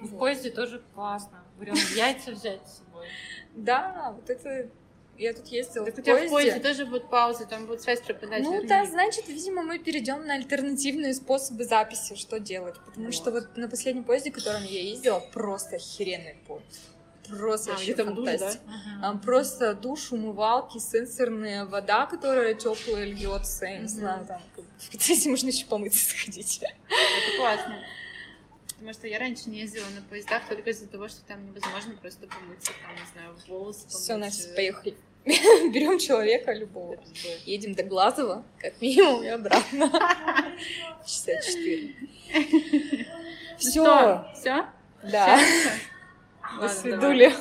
[SPEAKER 3] В вот. поезде тоже классно. Будем яйца взять с собой.
[SPEAKER 1] Да, вот это я тут ездила
[SPEAKER 2] так
[SPEAKER 1] в
[SPEAKER 2] у тебя
[SPEAKER 1] поезде.
[SPEAKER 2] в поезде тоже будет пауза, там будет связь пропадать.
[SPEAKER 1] Ну вернее. да, значит, видимо, мы перейдем на альтернативные способы записи, что делать. Потому вот. что вот на последнем поезде, которым я ездила, просто охеренный поезд. Просто а, вообще там фантастика. Душ, да? Там просто душ, умывалки, сенсорная вода, которая теплая льется, я не знаю, там в процессе можно еще помыться сходить.
[SPEAKER 2] Это классно. Потому что я раньше не ездила на поездах только из-за того, что там невозможно просто помыться, там, не знаю, волосы помыть.
[SPEAKER 1] Все, Настя, поехали. Берем человека любого. Едем до Глазова, как минимум, и обратно. Часа четыре.
[SPEAKER 2] Все. Все?
[SPEAKER 1] Да. До свидули.